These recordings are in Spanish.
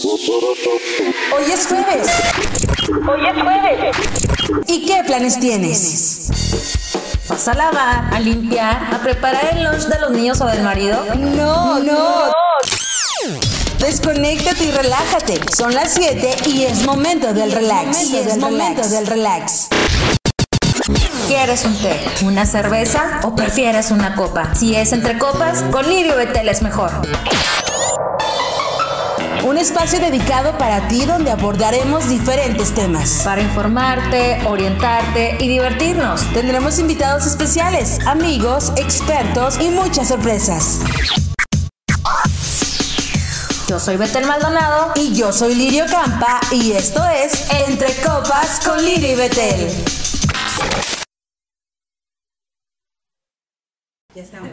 Hoy es jueves. Hoy es jueves. ¿Y qué planes tienes? ¿Vas a lavar, a limpiar, a preparar el lunch de los niños o del marido? No, no. Desconéctate y relájate. Son las 7 y es momento del relax. Y es momento del relax. ¿Quieres un té, una cerveza o prefieres una copa? Si es entre copas, con Lirio Betel es mejor. Un espacio dedicado para ti donde abordaremos diferentes temas. Para informarte, orientarte y divertirnos. Tendremos invitados especiales, amigos, expertos y muchas sorpresas. Yo soy Betel Maldonado Y yo soy Lirio Campa y esto es Entre Copas con Lirio y Betel. Ya estamos.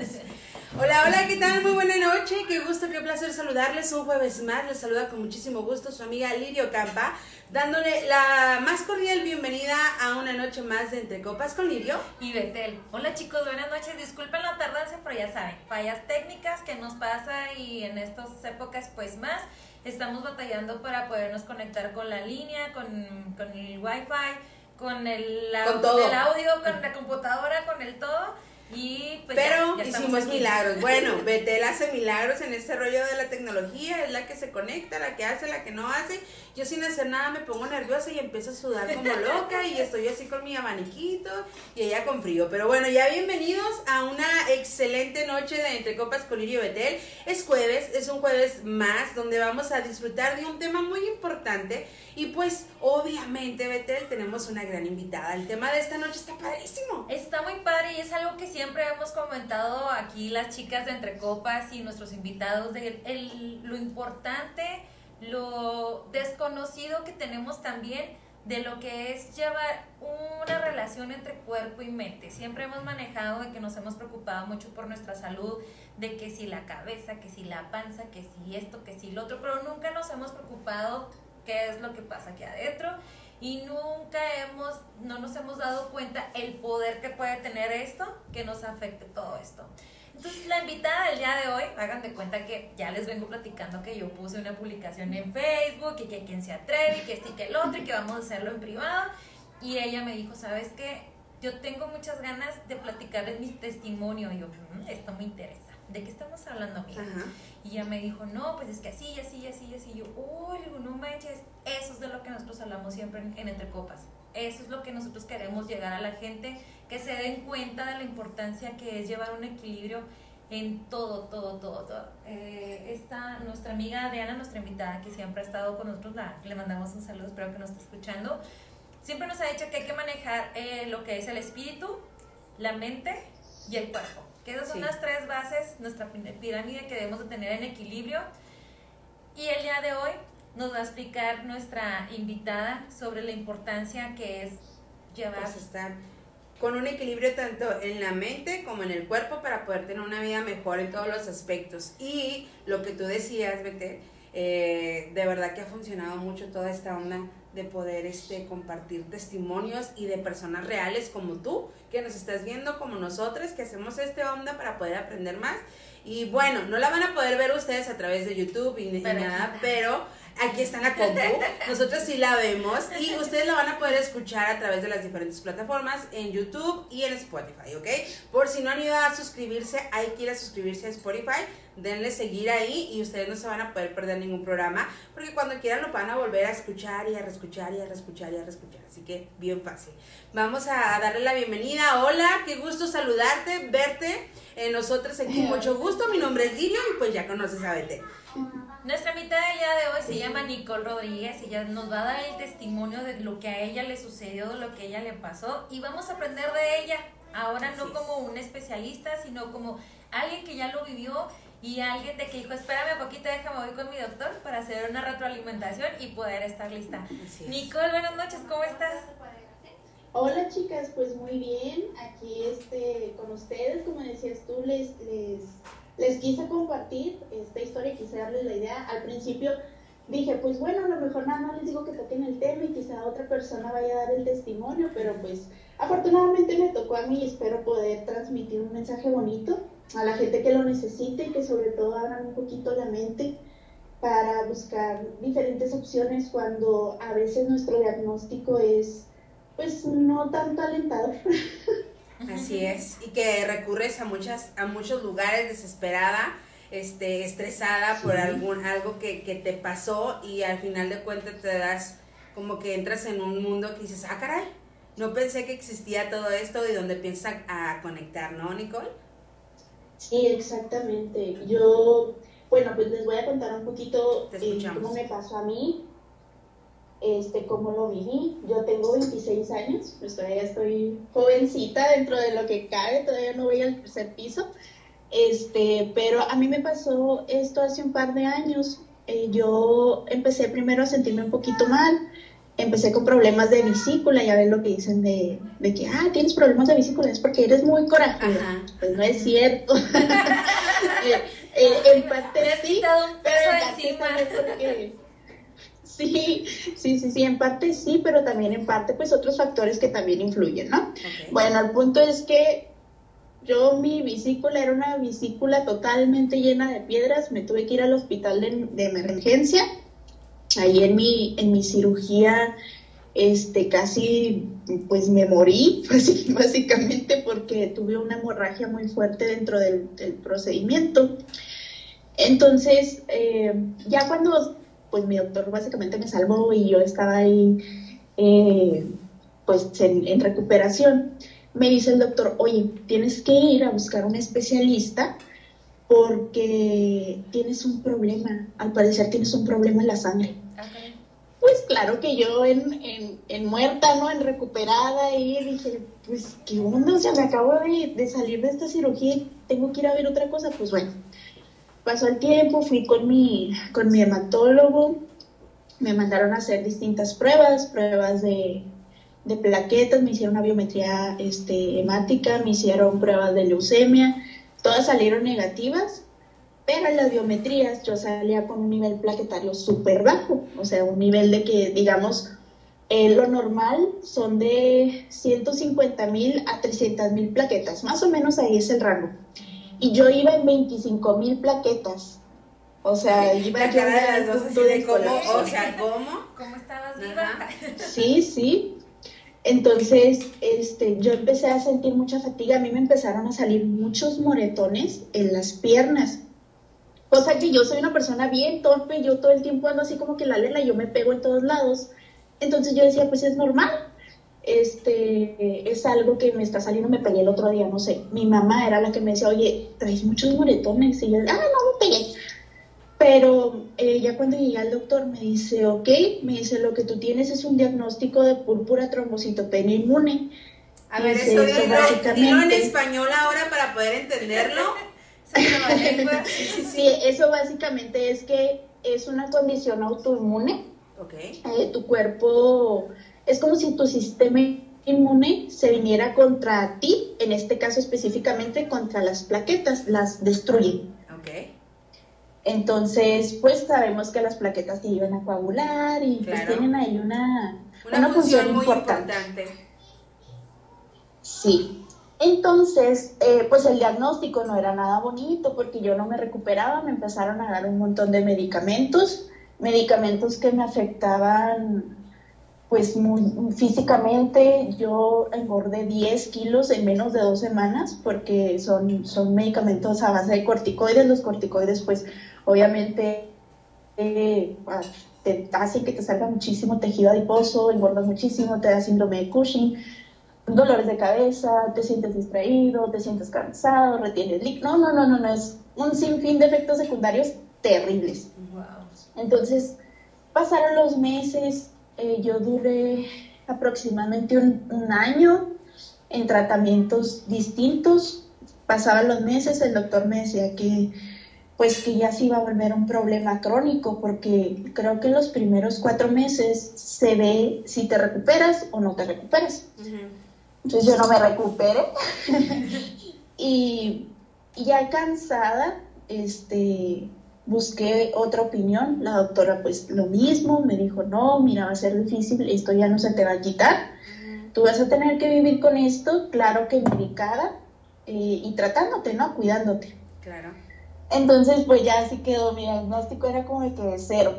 Hola, hola, ¿qué tal? Muy buena noche, qué gusto, qué placer saludarles un jueves más. Les saluda con muchísimo gusto su amiga Lirio Campa, dándole la más cordial bienvenida a una noche más de Entre Copas con Lirio. y Betel. Hola chicos, buenas noches. Disculpen la tardanza, pero ya saben, fallas técnicas que nos pasa y en estas épocas pues más estamos batallando para podernos conectar con la línea, con, con el wifi, con el, Con todo. el audio, con la computadora, con el todo. Y pues Pero ya hicimos aquí. milagros. Bueno, Betel hace milagros en este rollo de la tecnología, es la que se conecta, la que hace, la que no hace. Yo sin hacer nada me pongo nerviosa y empiezo a sudar como loca y estoy así con mi abaniquito y ella con frío. Pero bueno, ya bienvenidos a una excelente noche de Entre Copas con Lirio Betel. Es jueves, es un jueves más donde vamos a disfrutar de un tema muy importante y pues obviamente Betel tenemos una gran invitada. El tema de esta noche está padrísimo. Está muy padre y es algo que siempre hemos comentado aquí las chicas de Entre Copas y nuestros invitados de el- lo importante, lo desconocido que tenemos también de lo que es llevar una relación entre cuerpo y mente. Siempre hemos manejado de que nos hemos preocupado mucho por nuestra salud, de que si la cabeza, que si la panza, que si esto, que si lo otro, pero nunca nos hemos preocupado qué es lo que pasa aquí adentro y nunca hemos, no nos hemos dado cuenta el poder que puede tener esto, que nos afecte todo esto. Entonces, la invitada del día de hoy, hagan de cuenta que ya les vengo platicando que yo puse una publicación en Facebook y que quien se atreve, y que este y que el otro, y que vamos a hacerlo en privado. Y ella me dijo, ¿sabes qué? Yo tengo muchas ganas de platicar de mi testimonio. Y yo, "Mm, esto me interesa. ¿De qué estamos hablando, amiga? Ajá. Y ella me dijo, no, pues es que así, así, así, así. Y yo, uy, no manches, eso es de lo que nosotros hablamos siempre en, en Entre Copas. Eso es lo que nosotros queremos llegar a la gente, que se den cuenta de la importancia que es llevar un equilibrio en todo, todo, todo, todo. Eh, esta, nuestra amiga Adriana, nuestra invitada, que siempre ha estado con nosotros, la, le mandamos un saludo, espero que nos esté escuchando. Siempre nos ha dicho que hay que manejar eh, lo que es el espíritu, la mente y el cuerpo. Que esas son Sí. las tres bases, nuestra pi- pirámide que debemos de tener en equilibrio. Y el día de hoy nos va a explicar nuestra invitada sobre la importancia que es llevar... pues estar con un equilibrio tanto en la mente como en el cuerpo para poder tener una vida mejor en todos los aspectos. Y lo que tú decías, Betel, eh, de verdad que ha funcionado mucho toda esta onda de poder este, compartir testimonios y de personas reales como tú, que nos estás viendo como nosotros, que hacemos este onda para poder aprender más. Y bueno, no la van a poder ver ustedes a través de YouTube y, Pero nada, pero aquí está la compu. Nosotros sí la vemos y ustedes la van a poder escuchar a través de las diferentes plataformas en YouTube y en Spotify, ¿ok? Por si no han ido a suscribirse, hay que ir a suscribirse a Spotify, denle seguir ahí y ustedes no se van a poder perder ningún programa porque cuando quieran lo van a volver a escuchar y a reescuchar y a reescuchar y a reescuchar. Así que bien fácil. Vamos a darle la bienvenida. Hola, qué gusto saludarte, verte. Eh, nosotros aquí, mucho gusto. Mi nombre es Lirio y pues ya conoces a Bete. Nuestra invitada del día de hoy se llama Nicole Rodríguez y ella nos va a dar el testimonio de lo que a ella le sucedió, de lo que a ella le pasó y vamos a aprender de ella. Ahora no como un especialista, sino como alguien que ya lo vivió y alguien de que dijo, espérame poquito, déjame voy con mi doctor para hacer una retroalimentación y poder estar lista. Es. Nicole, buenas noches, ¿cómo estás? Hola chicas, pues muy bien, aquí este, con ustedes, como decías tú, les, les, les quise compartir esta historia, quise darles la idea. Al principio dije, pues bueno, a lo mejor nada más les digo que toquen el tema y quizá otra persona vaya a dar el testimonio, pero pues afortunadamente me tocó a mí y espero poder transmitir un mensaje bonito a la gente que lo necesite y que sobre todo abran un poquito la mente para buscar diferentes opciones cuando a veces nuestro diagnóstico es pues no tan alentador. Así es, y que recurres a muchas a muchos lugares desesperada, este estresada por algún algo que, que te pasó y al final de cuentas te das como que entras en un mundo que dices, "Ah, caray, no pensé que existía todo esto y donde piensas a conectar, ¿no, Nicole? Sí, exactamente. Yo, bueno, pues les voy a contar un poquito eh, cómo me pasó a mí, este, cómo lo viví. Yo tengo 26 años, pues todavía estoy jovencita dentro de lo que cabe, todavía no voy al tercer piso. Este, pero a mí me pasó esto hace un par de años. Eh, yo empecé primero a sentirme un poquito mal. Empecé con problemas de vesícula, ya ven lo que dicen de, de que, ah, tienes problemas de vesícula, es porque eres muy corajuda. Ajá. Pues no es cierto. Eh, eh, en parte sí, pero en porque... Sí, sí, sí, sí, en parte sí, pero también en parte pues otros factores que también influyen, ¿no? Bueno, el punto es que yo mi vesícula era una vesícula totalmente llena de piedras, me tuve que ir al hospital de, de emergencia, ahí en mi, en mi cirugía, este, casi pues me morí, básicamente porque tuve una hemorragia muy fuerte dentro del, del procedimiento. Entonces, eh, ya cuando pues mi doctor básicamente me salvó y yo estaba ahí eh, pues en, en recuperación, me dice el doctor, oye, tienes que ir a buscar un especialista porque tienes un problema, al parecer tienes un problema en la sangre. Pues claro que yo en, en, en muerta, ¿no? En recuperada y dije, pues qué onda, o sea, me acabo de, de salir de esta cirugía y tengo que ir a ver otra cosa, pues bueno. Pasó el tiempo, fui con mi, con mi hematólogo, me mandaron a hacer distintas pruebas, pruebas de, de plaquetas, me hicieron una biometría este, hemática, me hicieron pruebas de leucemia, todas salieron negativas, pero en las biometrías yo salía con un nivel plaquetario súper bajo, o sea, un nivel de que, digamos, eh, lo normal son de 150 mil a 300 mil plaquetas, más o menos ahí es el rango. Y yo iba en 25 mil plaquetas, o sea, iba La cara de las dos así de cómo, o sea, ¿cómo? ¿Cómo estabas viva? Sí, sí. Entonces, este, yo empecé a sentir mucha fatiga. A mí me empezaron a salir muchos moretones en las piernas. Cosa que yo soy una persona bien torpe, yo todo el tiempo ando así como que la lela, yo me pego en todos lados. Entonces yo decía, pues es normal. Este, es algo que me está saliendo, me pegué el otro día, no sé. Mi mamá era la que me decía, oye, traes muchos moretones. Y yo, ah, no, me pegué. Pero eh, ya cuando llegué al doctor me dice, ok, me dice, lo que tú tienes es un diagnóstico de púrpura trombocitopenia inmune. A ver, Dice eso eso dilo, en español ahora para poder entenderlo. Sí, eso básicamente es que es una condición autoinmune. Ok. Eh, tu cuerpo es como si tu sistema inmune se viniera contra ti, en este caso específicamente contra las plaquetas, las destruye. Ok. Entonces, pues sabemos que las plaquetas te ayudan a coagular y pues tienen ahí una, Una, función, muy importante. Sí. Entonces, eh, pues el diagnóstico no era nada bonito porque yo no me recuperaba, me empezaron a dar un montón de medicamentos, medicamentos que me afectaban pues muy físicamente. Yo engordé 10 kilos en menos de dos semanas porque son, son medicamentos a base de corticoides. Los corticoides pues obviamente eh, te hacen que te salga muchísimo tejido adiposo, engordas muchísimo, te da síndrome de Cushing dolores de cabeza, te sientes distraído, te sientes cansado, retienes líquido. No, no, no, no, no, es un sinfín de efectos secundarios terribles. Wow. Entonces, pasaron los meses, eh, yo duré aproximadamente un, un año en tratamientos distintos. Pasaban los meses, el doctor me decía que pues que ya se iba a volver un problema crónico porque creo que en los primeros cuatro meses se ve si te recuperas o no te recuperas. Ujú. Entonces yo no me recuperé. y, y ya cansada, este, busqué otra opinión. La doctora pues lo mismo, me dijo, no, mira, va a ser difícil, esto ya no se te va a quitar. Tú vas a tener que vivir con esto, claro que medicada eh, y tratándote, ¿no? Cuidándote. Claro. Entonces, pues ya así quedó, mi diagnóstico era como de que cero.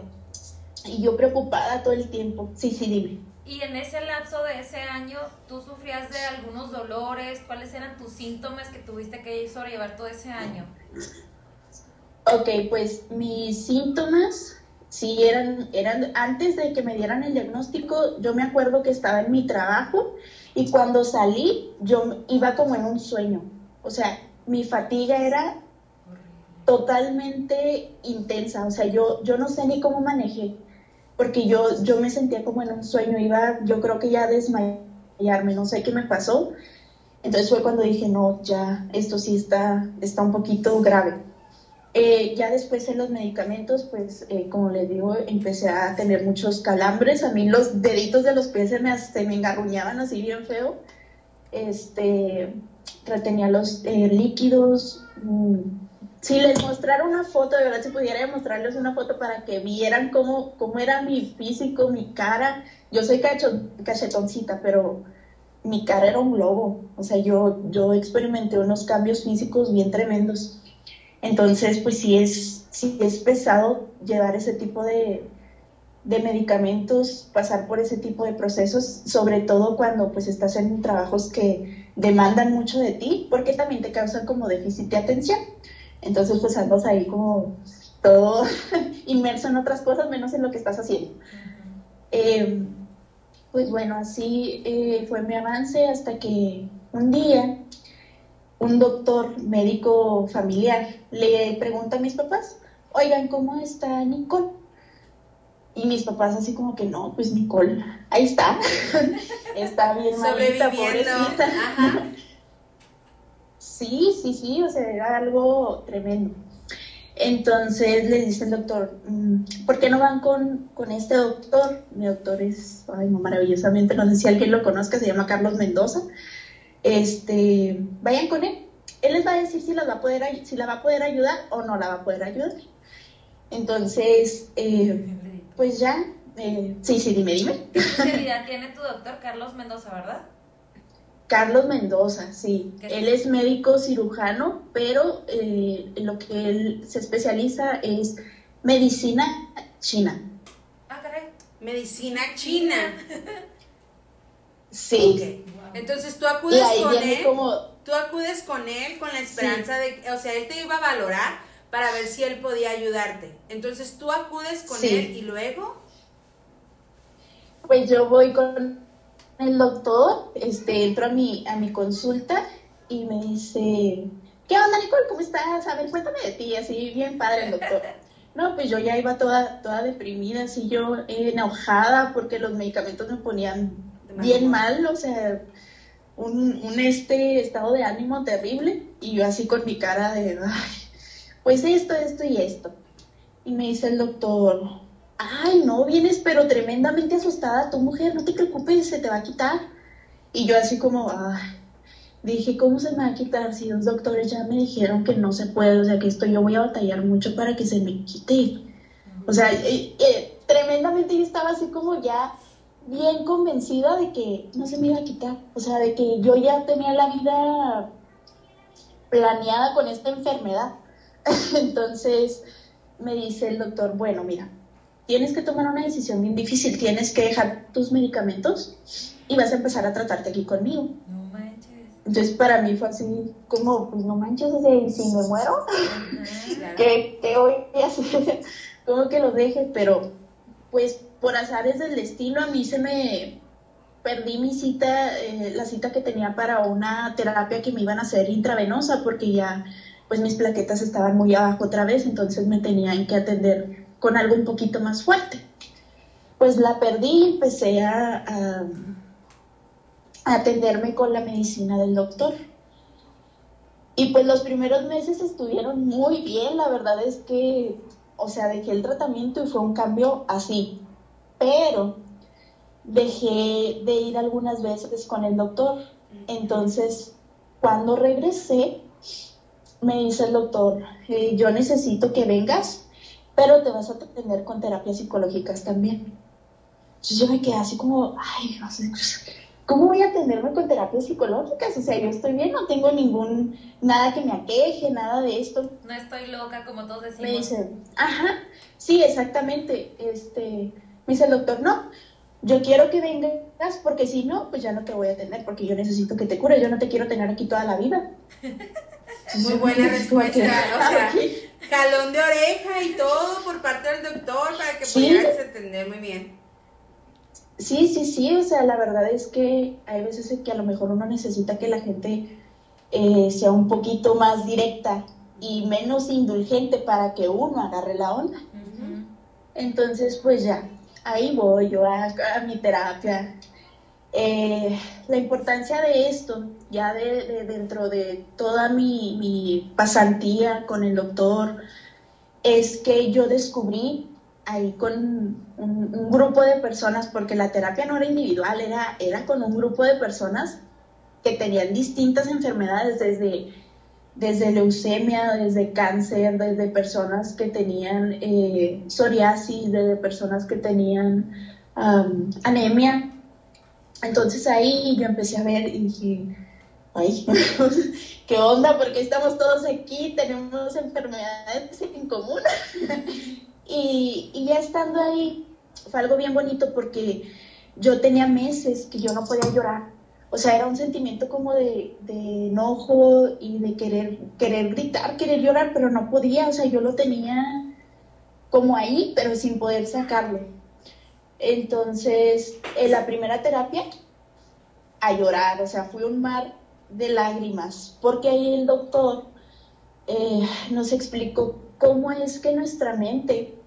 Y yo preocupada todo el tiempo. Sí, sí, dime. Y en ese lapso de ese año, ¿tú sufrías de algunos dolores? ¿Cuáles eran tus síntomas que tuviste que sobrellevar todo ese año? Ok, pues mis síntomas, sí, eran, eran, antes de que me dieran el diagnóstico, yo me acuerdo que estaba en mi trabajo y cuando salí, yo iba como en un sueño. O sea, mi fatiga era totalmente intensa. O sea, yo, yo no sé ni cómo manejé porque yo, yo me sentía como en un sueño, iba yo creo que ya desmayarme, no sé qué me pasó. Entonces fue cuando dije, no, ya, esto sí está, está un poquito grave. Eh, ya después en los medicamentos, pues eh, como les digo, empecé a tener muchos calambres. A mí los deditos de los pies se me, se me engarruñaban así bien feo. Este, retenía los eh, líquidos. Mm, si les mostrara una foto, de verdad, si pudiera mostrarles una foto para que vieran cómo, cómo era mi físico, mi cara. Yo soy cachetoncita, pero mi cara era un globo. O sea, yo, yo experimenté unos cambios físicos bien tremendos. Entonces, pues sí es, sí es pesado llevar ese tipo de, de medicamentos, pasar por ese tipo de procesos, sobre todo cuando pues estás en trabajos que demandan mucho de ti, porque también te causan como déficit de atención. Entonces, pues andas ahí como todo inmerso en otras cosas menos en lo que estás haciendo. Eh, pues bueno, así eh, fue mi avance hasta que un día un doctor médico familiar le pregunta a mis papás, oigan, ¿cómo está Nicole? Y mis papás así como que no, pues Nicole, ahí está, está bien malita, pobrecita. Sí, sí, sí, o sea, era algo tremendo. Entonces le dice el doctor, mm, ¿por qué no van con, con este doctor? Mi doctor es, maravillosamente, no sé si alguien lo conozca, se llama Carlos Mendoza. Este, vayan con él. Él les va a decir si, las va a poder, si la va a poder ayudar o no la va a poder ayudar. Entonces, eh, pues ya, eh, sí, sí, dime, dime. ¿Qué especialidad tiene tu doctor Carlos Mendoza, verdad? Carlos Mendoza, sí. Él es médico cirujano, pero eh, lo que él se especializa es medicina china. Ah, caray. Medicina china. Sí. Entonces tú acudes con él. Tú acudes con él con la esperanza de, o sea, él te iba a valorar para ver si él podía ayudarte. Entonces tú acudes con él y luego. Pues yo voy con el doctor, este, entro a mi, a mi consulta y me dice, ¿qué onda Nicole? ¿Cómo estás? A ver, cuéntame de ti, así bien padre el doctor. No, pues yo ya iba toda, toda deprimida, así yo enojada porque los medicamentos me ponían bien mal, o sea, un, un, este estado de ánimo terrible y yo así con mi cara de, ay, pues esto, esto y esto. Y me dice el doctor, ay, no, vienes pero tremendamente asustada, tu mujer, no te preocupes, se te va a quitar. Y yo así como, dije, ¿cómo se me va a quitar si los doctores ya me dijeron que no se puede? O sea, que esto yo voy a batallar mucho para que se me quite. O sea, tremendamente yo estaba así como ya bien convencida de que no se me iba a quitar. O sea, de que yo ya tenía la vida planeada con esta enfermedad. Entonces me dice el doctor, bueno, mira, tienes que tomar una decisión bien difícil, tienes que dejar tus medicamentos y vas a empezar a tratarte aquí conmigo. No manches. Entonces para mí fue así como, pues no manches, o sea, si me muero, ¿qué, ¿qué, voy a hacer? como que lo deje, pero pues por azares del destino a mí se me perdí mi cita, eh, la cita que tenía para una terapia que me iban a hacer intravenosa porque ya pues mis plaquetas estaban muy abajo otra vez, entonces me tenían que atender con algo un poquito más fuerte. Pues la perdí y empecé a, atenderme con la medicina del doctor. Y pues los primeros meses estuvieron muy bien, la verdad es que, o sea, dejé el tratamiento y fue un cambio así. Pero dejé de ir algunas veces con el doctor. Entonces, cuando regresé, me dice el doctor, eh, yo necesito que vengas pero te vas a atender con terapias psicológicas también. Entonces yo me quedé así como, ay, no sé, ¿cómo voy a atenderme con terapias psicológicas? O sea, yo estoy bien, no tengo ningún, nada que me aqueje, nada de esto. No estoy loca, como todos decimos. Me dice, ajá, sí, exactamente. Este, me dice el doctor, no, yo quiero que vengas porque si no, pues ya no te voy a atender porque yo necesito que te cure, yo no te quiero tener aquí toda la vida. Muy buena respuesta, o sea, jalón de oreja y todo por parte del doctor para que Sí. pudieras atender muy bien. Sí, sí, sí, o sea, la verdad es que hay veces en que a lo mejor uno necesita que la gente eh, sea un poquito más directa y menos indulgente para que uno agarre la onda. Entonces, pues ya, ahí voy yo a, a mi terapia. Eh, la importancia de esto, ya de, de- dentro de toda mi, pasantía con el doctor, es que yo descubrí ahí con un, grupo de personas, porque la terapia no era individual, era, era con un grupo de personas que tenían distintas enfermedades, desde, desde leucemia, desde cáncer, desde personas que tenían eh, psoriasis, desde personas que tenían anemia. Entonces ahí yo empecé a ver y dije, ay, ¿qué onda? Porque estamos todos aquí, tenemos enfermedades en común. y, ya estando ahí, fue algo bien bonito porque yo tenía meses que yo no podía llorar. O sea, era un sentimiento como de, de enojo y de querer, querer gritar, querer llorar, pero no podía. O sea, yo lo tenía como ahí, pero sin poder sacarlo. Entonces, en la primera terapia, a llorar, o sea, fue un mar de lágrimas, porque ahí el doctor eh, nos explicó cómo es que nuestra mente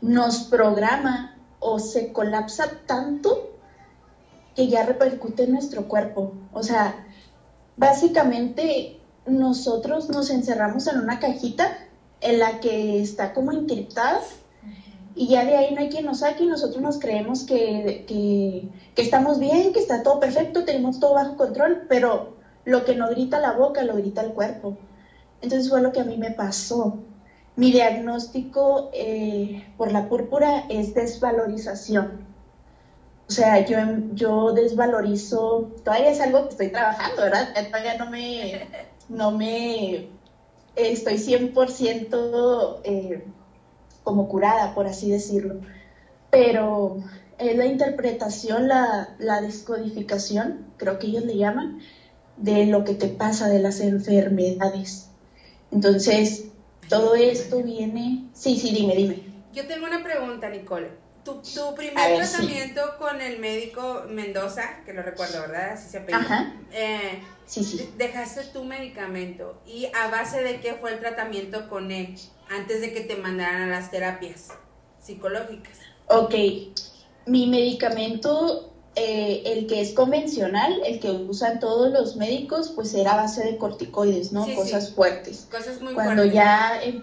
nos programa o se colapsa tanto que ya repercute en nuestro cuerpo. O sea, básicamente nosotros nos encerramos en una cajita en la que está como encriptada y ya de ahí no hay quien nos saque y nosotros nos creemos que, que, estamos bien, que está todo perfecto, tenemos todo bajo control, pero lo que no grita la boca lo grita el cuerpo. Entonces fue lo que a mí me pasó. Mi diagnóstico eh, por la púrpura es desvalorización. O sea, yo, yo desvalorizo, todavía es algo que estoy trabajando, ¿verdad? Todavía no me, no me, estoy 100% eh, como curada, por así decirlo. Pero es la interpretación, la, la descodificación, creo que ellos le llaman, de lo que te pasa, de las enfermedades. Entonces, todo esto viene... Sí, sí, dime, dime. Yo tengo una pregunta, Nicole. Tu, primer ver, sí. tratamiento con el médico Mendoza, que lo recuerdo, ¿verdad? Así se apellida. Ajá. Eh, Sí, sí. dejaste tu medicamento y a base de qué fue el tratamiento con él antes de que te mandaran a las terapias psicológicas. Ok, mi medicamento, eh, el que es convencional, el que usan todos los médicos, pues era a base de corticoides, ¿no? Sí, sí. Cosas fuertes. Cosas muy Cuando fuertes. ya, em-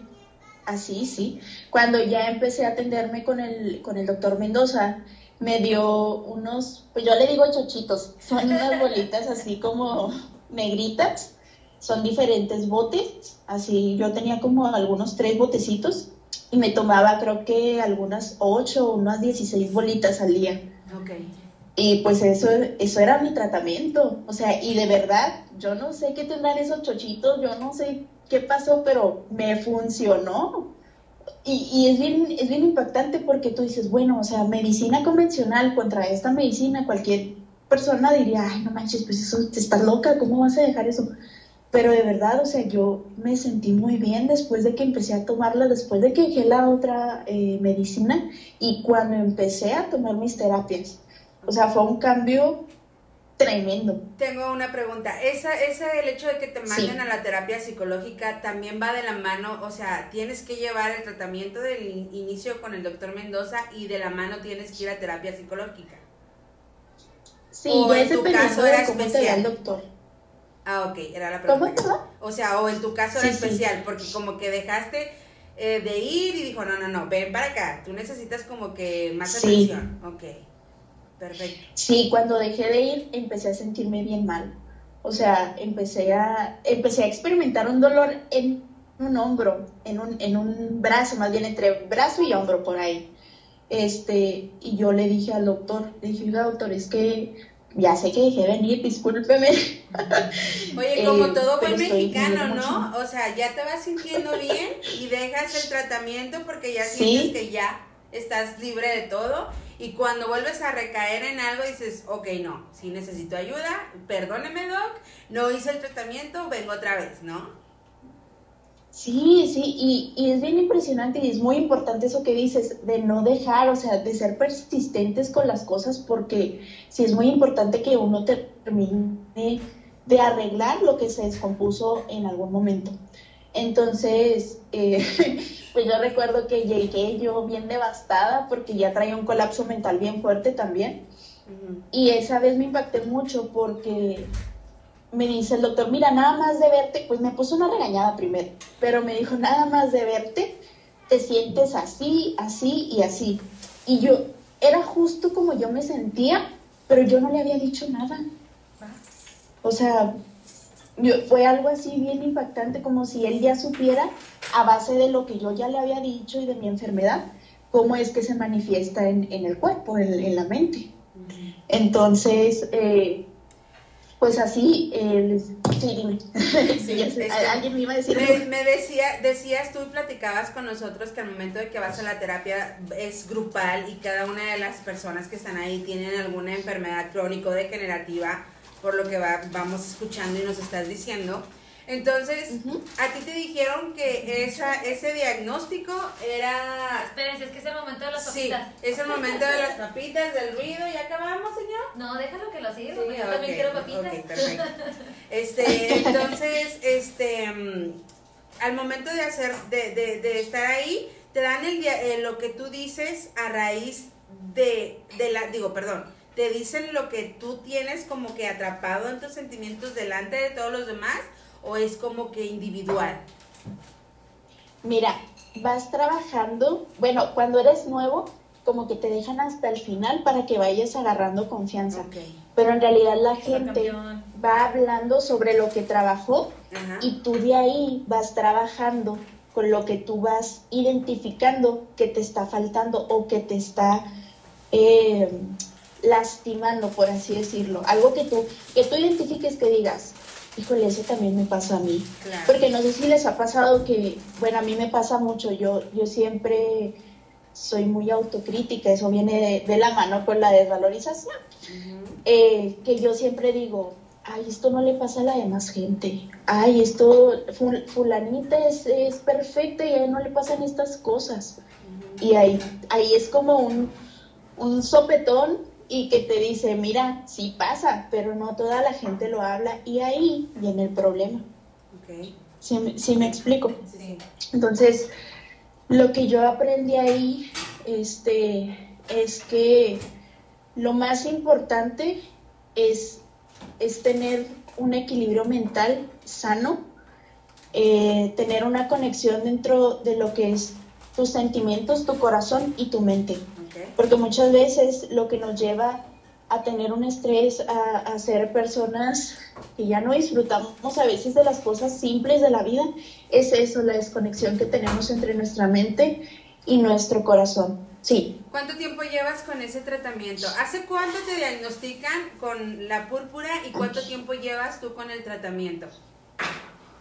así, sí, cuando ya empecé a atenderme con el, con el doctor Mendoza, me dio unos, pues yo le digo chochitos, son unas bolitas así como negritas, son diferentes botes, así yo tenía como algunos tres botecitos y me tomaba creo que algunas ocho o unas 16 bolitas al día. Ok. Y pues eso, eso era mi tratamiento. O sea, y de verdad, yo no sé qué tendrán esos chochitos, yo no sé qué pasó, pero me funcionó. Y, y es, bien, es bien impactante porque tú dices, bueno, o sea, medicina convencional contra esta medicina, cualquier persona diría, ay, no manches, pues eso, estás loca, ¿cómo vas a dejar eso? Pero de verdad, o sea, yo me sentí muy bien después de que empecé a tomarla, después de que dejé la otra eh, medicina y cuando empecé a tomar mis terapias. O sea, fue un cambio tremendo. Tengo una pregunta. Esa, ese, el hecho de que te manden Sí. a la terapia psicológica también va de la mano, o sea, tienes que llevar el tratamiento del in- inicio con el doctor Mendoza y de la mano tienes que ir a terapia psicológica. Sí, O ya en tu caso era cómo te especial. da el doctor. Ah, ok, era la ¿Cómo pregunta. te va? O sea, o en tu caso era sí. especial, porque como que dejaste eh, de ir y dijo, no, no, no, ven para acá, tú necesitas como que más Sí. atención. Ok, perfecto. Sí, cuando dejé de ir empecé a sentirme bien mal. O sea, empecé a, empecé a experimentar un dolor en un hombro, en un, en un brazo, más bien entre brazo y hombro por ahí. Este, y yo le dije al doctor, le dije, doctor, es que ya sé que dejé de venir, discúlpeme. Oye, como Eh, todo buen mexicano, ¿no? O sea, ya te vas sintiendo bien y dejas el tratamiento porque ya Sí. sientes que ya estás libre de todo. Y cuando vuelves a recaer en algo dices, ok, no, si necesito ayuda, perdóneme, doc, no hice el tratamiento, vengo otra vez, ¿no? Sí, sí, y, y es bien impresionante y es muy importante eso que dices, de no dejar, o sea, de ser persistentes con las cosas, porque sí es muy importante que uno termine de arreglar lo que se descompuso en algún momento. Entonces, eh, pues yo recuerdo que llegué yo bien devastada porque ya traía un colapso mental bien fuerte también. Y esa vez me impacté mucho porque me dice el doctor, mira, nada más de verte, pues me puso una regañada primero, pero me dijo, nada más de verte, te sientes así, así y así. Y yo, era justo como yo me sentía, pero yo no le había dicho nada. O sea, yo- fue algo así bien impactante, como si él ya supiera, a base de lo que yo ya le había dicho y de mi enfermedad, cómo es que se manifiesta en, en el cuerpo, en, en la mente. Entonces, eh, pues así, el, sí, dime. Este, alguien me iba a decir. Me, me decía, decías tú y platicabas con nosotros que al momento de que vas a la terapia es grupal y cada una de las personas que están ahí tienen alguna enfermedad crónico degenerativa, por lo que va- vamos escuchando y nos estás diciendo. Entonces, a ti te dijeron que esa, ese diagnóstico era... Espérense, es que es el momento de las Sí, papitas. es el momento de las papitas, del ruido. ¿Ya acabamos, señor? No, déjalo que lo siga, Sí, porque yo también quiero papitas. ok, perfecto. Este, entonces, este, mm, al momento de hacer, de, de, de estar ahí, te dan el, dia- eh, lo que tú dices a raíz de, de la, digo, perdón, te dicen lo que tú tienes como que atrapado en tus sentimientos delante de todos los demás, o es como que individual. Mira, vas trabajando, bueno, cuando eres nuevo, como que te dejan hasta el final para que vayas agarrando confianza. Pero en realidad la gente campeón. va hablando sobre lo que trabajó Ajá. y tú de ahí vas trabajando con lo que tú vas identificando que te está faltando o que te está eh, lastimando, por así decirlo. Algo que tú, que tú identifiques que digas, híjole, eso también me pasa a mí. Claro. Porque no sé si les ha pasado que, bueno, a mí me pasa mucho, yo, yo siempre soy muy autocrítica, eso viene de, de la mano con la desvalorización eh, que yo siempre digo, ay, esto no le pasa a la demás gente, ay, esto, ful- fulanita es, es perfecta y a él no le pasan estas cosas. Y ahí, ahí es como un, un sopetón y que te dice, mira, sí pasa, pero no toda la gente lo habla y ahí viene el problema. Ok. ¿Sí, me- sí me explico? Sí. Entonces, lo que yo aprendí ahí este, es que lo más importante es, es tener un equilibrio mental sano, eh, tener una conexión dentro de lo que es tus sentimientos, tu corazón y tu mente. Porque muchas veces lo que nos lleva a tener un estrés, a, a ser personas que ya no disfrutamos a veces de las cosas simples de la vida, es eso, la desconexión que tenemos entre nuestra mente y nuestro corazón. Sí, ¿Cuánto tiempo llevas con ese tratamiento? ¿Hace cuánto te diagnostican con la púrpura y cuánto tiempo llevas tú con el tratamiento?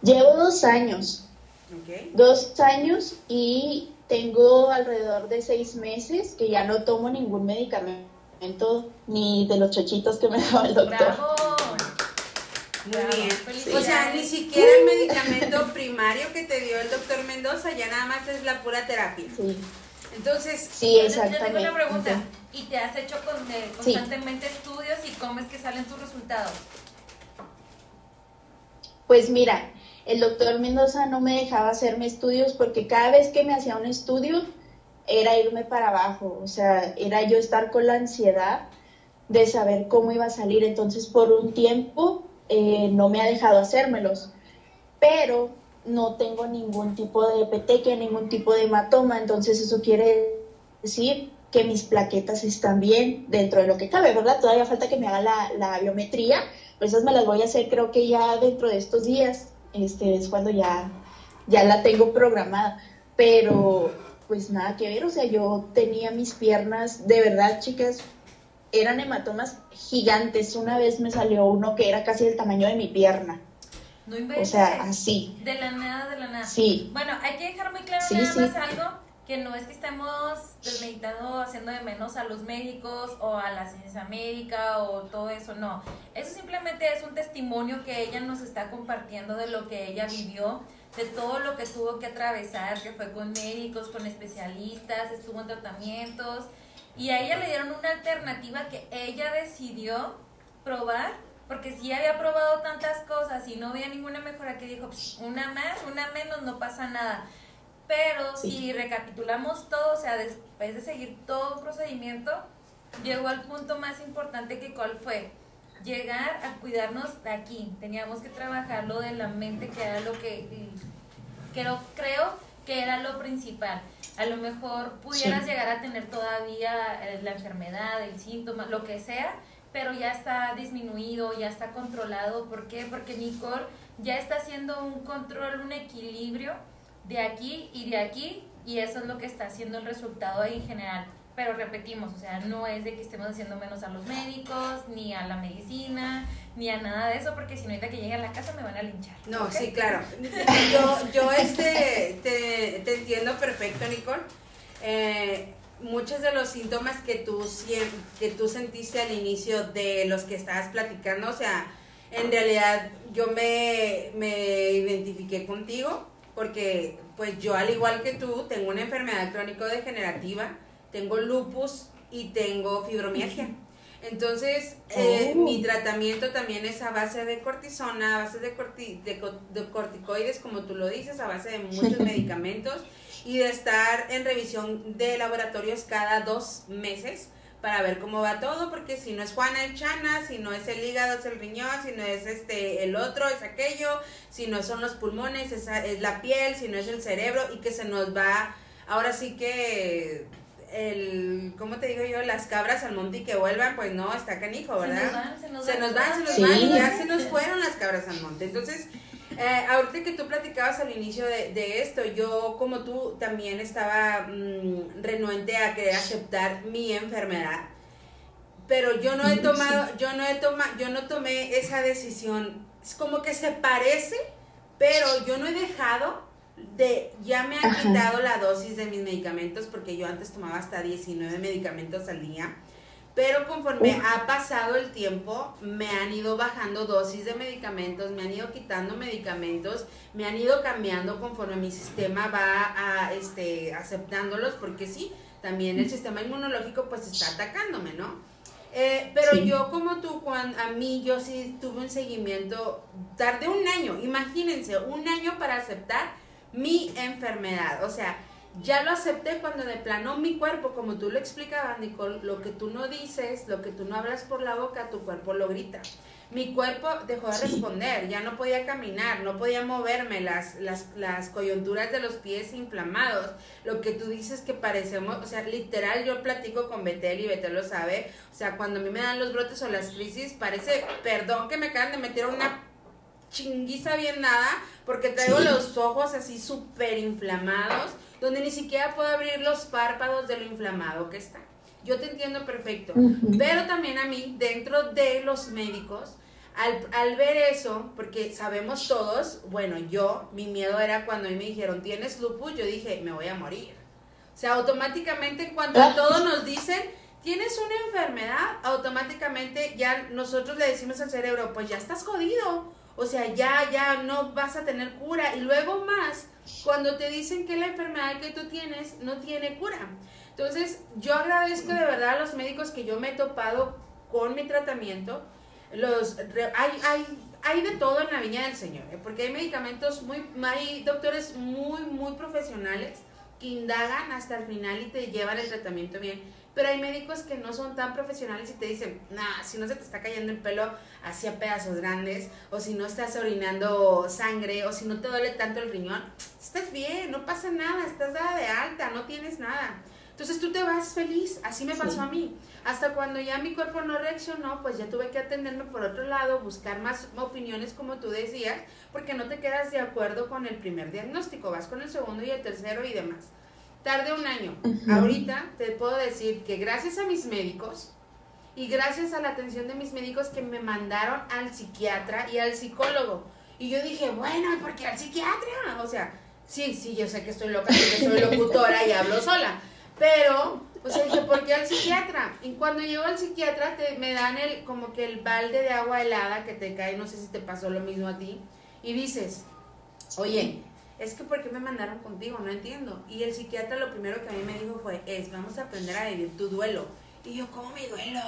llevo dos años, Ok. dos años y tengo alrededor de seis meses que ya no tomo ningún medicamento ni de los chochitos que me daba el doctor. ¡Bravo! Muy bien. O sea, ni siquiera el medicamento primario que te dio el doctor Mendoza, ya nada más es la pura terapia. Sí, Entonces, sí, Yo te- Yo tengo exactamente. una pregunta. ¿Y te has hecho con- eh, Sí. constantemente estudios y cómo es que salen tus resultados? Pues mira, el doctor Mendoza no me dejaba hacerme estudios porque cada vez que me hacía un estudio era irme para abajo, o sea, era yo estar con la ansiedad de saber cómo iba a salir. Entonces, por un tiempo eh, no me ha dejado hacérmelos, pero no tengo ningún tipo de petequia, ningún tipo de hematoma, entonces eso quiere decir que mis plaquetas están bien dentro de lo que cabe, ¿verdad? Todavía falta que me haga la, la biometría, pero esas me las voy a hacer creo que ya dentro de estos días, este es cuando ya, ya la tengo programada, pero pues nada que ver, o sea, yo tenía mis piernas, de verdad, chicas, eran hematomas gigantes. Una vez me salió uno que era casi del tamaño de mi pierna. No inventes. O sea, así. De la nada, de la nada. Sí. Bueno, hay que dejar muy claro Sí, nada sí. más algo, que no es que estemos desmeditando, haciendo de menos a los médicos o a la ciencia médica o todo eso, no. Eso simplemente es un testimonio que ella nos está compartiendo de lo que ella vivió, de todo lo que tuvo que atravesar, que fue con médicos, con especialistas, estuvo en tratamientos, y a ella le dieron una alternativa que ella decidió probar, porque si había probado tantas cosas y no había ninguna mejora, que dijo, "Pss, una más, una menos, no pasa nada. Pero si recapitulamos todo, o sea, después de seguir todo un procedimiento, llegó al punto más importante que cuál fue llegar a cuidarnos de aquí. Teníamos que trabajar lo de la mente, que era lo que creo, creo que era lo principal. A lo mejor pudieras Sí. llegar a tener todavía eh, la enfermedad, el síntoma, lo que sea, pero ya está disminuido, ya está controlado. ¿Por qué? Porque Nicole ya está haciendo un control, un equilibrio de aquí y de aquí, y eso es lo que está haciendo el resultado ahí en general. Pero repetimos, o sea, no es de que estemos haciendo menos a los médicos, ni a la medicina, ni a nada de eso, porque si no, ahorita que llegue a la casa me van a linchar. No, sí, claro. Yo, yo este, te, te entiendo perfecto, Nicole. Eh, muchos de los síntomas que tú, que tú sentiste al inicio de los que estabas platicando, o sea, en realidad yo me, me identifiqué contigo porque pues yo al igual que tú tengo una enfermedad crónico-degenerativa, tengo lupus y tengo fibromialgia. Entonces, eh, Oh. mi tratamiento también es a base de cortisona, a base de, corti- de, co- de corticoides, como tú lo dices, a base de muchos medicamentos y de estar en revisión de laboratorios cada dos meses para ver cómo va todo, porque si no es Juana el Chana, si no es el hígado es el riñón, si no es este el otro es aquello, si no son los pulmones es, es la piel, si no es el cerebro y que se nos va, ahora sí que el, ¿cómo te digo yo? Las cabras al monte y que vuelvan, pues no, está canijo, Se nos ¿verdad? van, se nos se van. nos van, se nos Sí. van y ya se nos fueron las cabras al monte. Entonces, eh, ahorita que tú platicabas al inicio de, de esto, yo como tú también estaba mm, renuente a querer aceptar mi enfermedad. Pero yo no he tomado, yo no he tomado, yo no tomé esa decisión. Es como que se parece, pero yo no he dejado de, ya me han Ajá. quitado la dosis de mis medicamentos porque yo antes tomaba hasta 19 medicamentos al día. Pero conforme ha pasado el tiempo, me han ido bajando dosis de medicamentos, me han ido quitando medicamentos, me han ido cambiando conforme mi sistema va a, este, aceptándolos, porque sí, también el sistema inmunológico pues está atacándome, ¿no? Eh, pero Sí. yo como tú, cuando, a mí yo sí tuve un seguimiento, tardé un año, imagínense, un año para aceptar mi enfermedad, o sea, ya lo acepté cuando de plano mi cuerpo, como tú lo explicabas, Nicole, lo que tú no dices, lo que tú no hablas por la boca, tu cuerpo lo grita. Mi cuerpo dejó de responder, ya no podía caminar, no podía moverme, las, las, las coyunturas de los pies inflamados, lo que tú dices que parecemos, o sea, literal yo platico con Betel y Betel lo sabe, o sea, cuando a mí me dan los brotes o las crisis, parece, perdón que me acaban de meter una chinguiza bien nada, porque traigo Sí. los ojos así súper inflamados, donde ni siquiera puedo abrir los párpados de lo inflamado que está. Yo te entiendo perfecto, pero también a mí, dentro de los médicos, al, al ver eso, porque sabemos todos, bueno, yo, mi miedo era cuando a mí me dijeron, tienes lupus, yo dije, me voy a morir. O sea, automáticamente cuando Ah. todos nos dicen, tienes una enfermedad, automáticamente ya nosotros le decimos al cerebro, pues ya estás jodido. O sea, ya, ya no vas a tener cura. Y luego más, cuando te dicen que la enfermedad que tú tienes no tiene cura. Entonces, yo agradezco de verdad a los médicos que yo me he topado con mi tratamiento. Los, hay, hay, hay de todo en la viña del Señor, ¿eh? porque hay medicamentos muy, hay doctores muy, muy profesionales que indagan hasta el final y te llevan el tratamiento bien. Pero hay médicos que no son tan profesionales y te dicen, nah, si no se te está cayendo el pelo hacia pedazos grandes, o si no estás orinando sangre, o si no te duele tanto el riñón, estás bien, no pasa nada, estás dada de alta, no tienes nada. Entonces tú te vas feliz, así me pasó Sí. a mí. Hasta cuando ya mi cuerpo no reaccionó, pues ya tuve que atenderme por otro lado, buscar más opiniones como tú decías, porque no te quedas de acuerdo con el primer diagnóstico, vas con el segundo y el tercero y demás. Tarde un año. Ahorita te puedo decir que gracias a mis médicos y gracias a la atención de mis médicos que me mandaron al psiquiatra y al psicólogo. Y yo dije, bueno, ¿y por qué al psiquiatra? O sea, sí, sí, yo sé que estoy loca porque soy locutora y hablo sola, pero, o sea, dije, ¿por qué al psiquiatra? Y cuando llego al psiquiatra te, me dan el, como que el balde de agua helada que te cae, no sé si te pasó lo mismo a ti, y dices, oye, es que ¿por qué me mandaron contigo? No entiendo. Y el psiquiatra lo primero que a mí me dijo fue, es, vamos a aprender a vivir tu duelo. Y yo, ¿cómo mi duelo?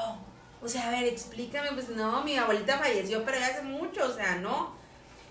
O sea, a ver, explícame, pues no, mi abuelita falleció, pero ya hace mucho, o sea, no.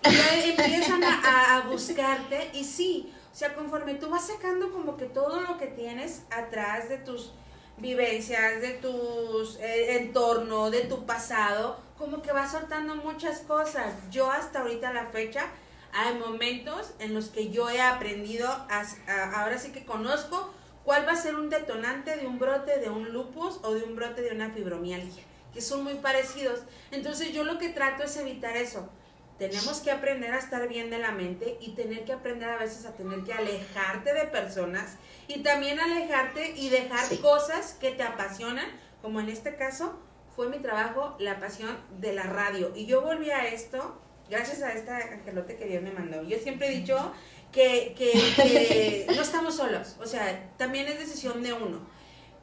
Y empiezan a, a buscarte y sí, o sea, conforme tú vas sacando como que todo lo que tienes atrás de tus vivencias, de tus eh, entorno, de tu pasado, como que vas soltando muchas cosas. Yo hasta ahorita la fecha hay momentos en los que yo he aprendido, a, a- ahora sí que conozco cuál va a ser un detonante de un brote de un lupus o de un brote de una fibromialgia, que son muy parecidos. Entonces yo lo que trato es evitar eso. Tenemos que aprender a estar bien de la mente y tener que aprender a veces a tener que alejarte de personas y también alejarte y dejar Sí. cosas que te apasionan, como en este caso fue mi trabajo, la pasión de la radio. Y yo volví a esto gracias a esta angelote que Dios me mandó. Yo siempre he dicho que, que, que no estamos solos, o sea, también es decisión de uno.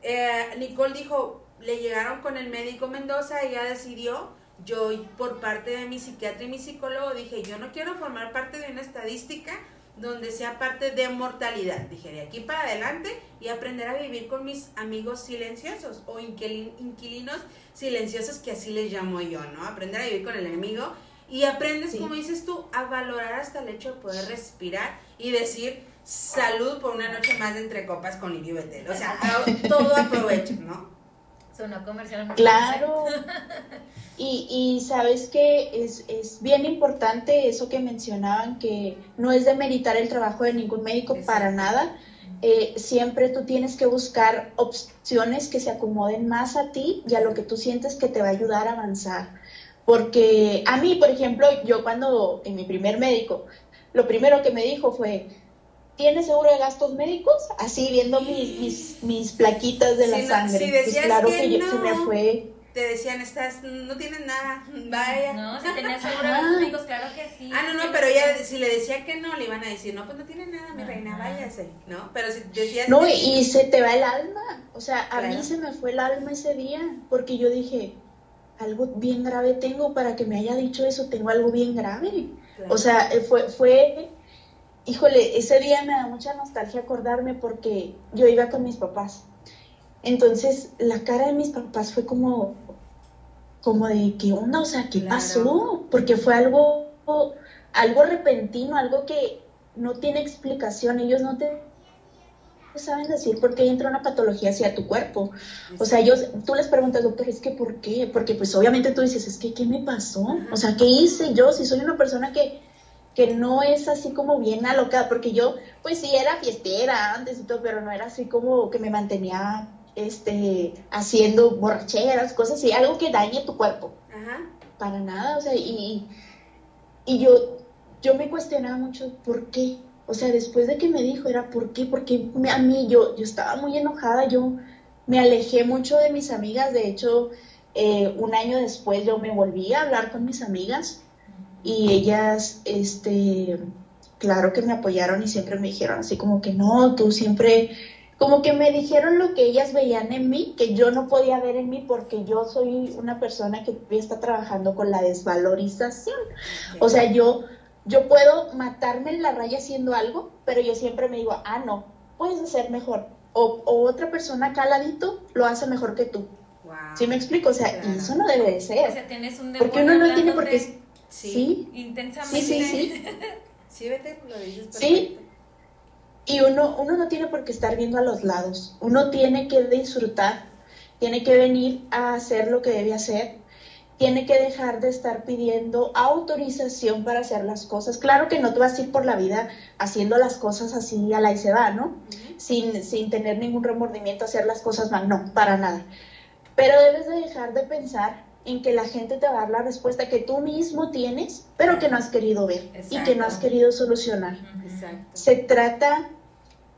Eh, Nicole dijo, le llegaron con el médico Mendoza, ella decidió, yo por parte de mi psiquiatra y mi psicólogo dije, yo no quiero formar parte de una estadística donde sea parte de mortalidad. Dije, de aquí para adelante y aprender a vivir con mis amigos silenciosos o inquilin- inquilinos silenciosos, que así les llamo yo, ¿no? Aprender a vivir con el enemigo y aprendes, Sí. como dices tú, a valorar hasta el hecho de poder respirar y decir salud por una noche más de entre copas con Lirio Betel. O sea, todo aprovecho, ¿no? Sonó comercial. muy Claro. Y, y sabes que es, es bien importante eso que mencionaban, que no es demeritar el trabajo de ningún médico Exacto. para nada. Eh, siempre tú tienes que buscar opciones que se acomoden más a ti y a lo que tú sientes que te va a ayudar a avanzar. Porque a mí, por ejemplo, yo cuando en mi primer médico, lo primero que me dijo fue, ¿tienes seguro de gastos médicos? Así viendo mis, mis, mis plaquitas de la Si no- sangre. si Pues claro que que, yo- se me no. fue. Te decían, estás, no tienes nada, vaya. No, si tenías seguro de los médicos, claro que sí. Ah, no, no, pero ella, si le decía que no, le iban a decir, no, pues no tiene nada, mi reina, váyase, ¿no? Pero si decías No, que y se te va el alma. O sea, a Claro. mí se me fue el alma ese día porque yo dije, algo bien grave tengo para que me haya dicho eso, tengo algo bien grave. Claro. O sea, eh, fue, fue, híjole, ese día me da mucha nostalgia acordarme porque yo iba con mis papás. Entonces, la cara de mis papás fue como, como de, ¿qué onda? O sea, ¿qué Claro. pasó? Porque fue algo, algo repentino, algo que no tiene explicación. Ellos no te saben decir por qué entra una patología hacia tu cuerpo. O sea, ellos, tú les preguntas, doctor, es que ¿por qué? Porque pues obviamente tú dices, es que ¿qué me pasó? O sea, ¿qué hice yo? Si soy una persona que, que no es así como bien alocada, porque yo, pues sí, era fiestera antes y todo, pero no era así como que me mantenía este, haciendo borracheras, cosas así, algo que dañe tu cuerpo Ajá. para nada, o sea, y, y yo, yo me cuestionaba mucho por qué, o sea, después de que me dijo era por qué, porque a mí yo, yo estaba muy enojada, yo me alejé mucho de mis amigas, de hecho, eh, un año después yo me volví a hablar con mis amigas y ellas, este, claro que me apoyaron y siempre me dijeron así como que no, tú siempre, como que me dijeron lo que ellas veían en mí, que yo no podía ver en mí porque yo soy una persona que está trabajando con la desvalorización. O sea, yo, yo puedo matarme en la raya haciendo algo, pero yo siempre me digo, ah, no, puedes hacer mejor. O, o otra persona acá al ladito lo hace mejor que tú. Wow. ¿Sí me explico? O sea, y eso no debe de O ser. sea, tienes un Porque uno no tiene por qué... Sí. Sí, Intensamente. sí, sí, sí. Sí, vete, lo dices Sí. Y uno, uno no tiene por qué estar viendo a los lados. Uno tiene que disfrutar, tiene que venir a hacer lo que debe hacer, tiene que dejar de estar pidiendo autorización para hacer las cosas. Claro que no te vas a ir por la vida haciendo las cosas así a la y se va, ¿no? Sin, sin tener ningún remordimiento, hacer las cosas mal. No, para nada. Pero debes de dejar de pensar en que la gente te va a dar la respuesta que tú mismo tienes, pero que no has querido ver y que no has querido solucionar Exacto. se trata,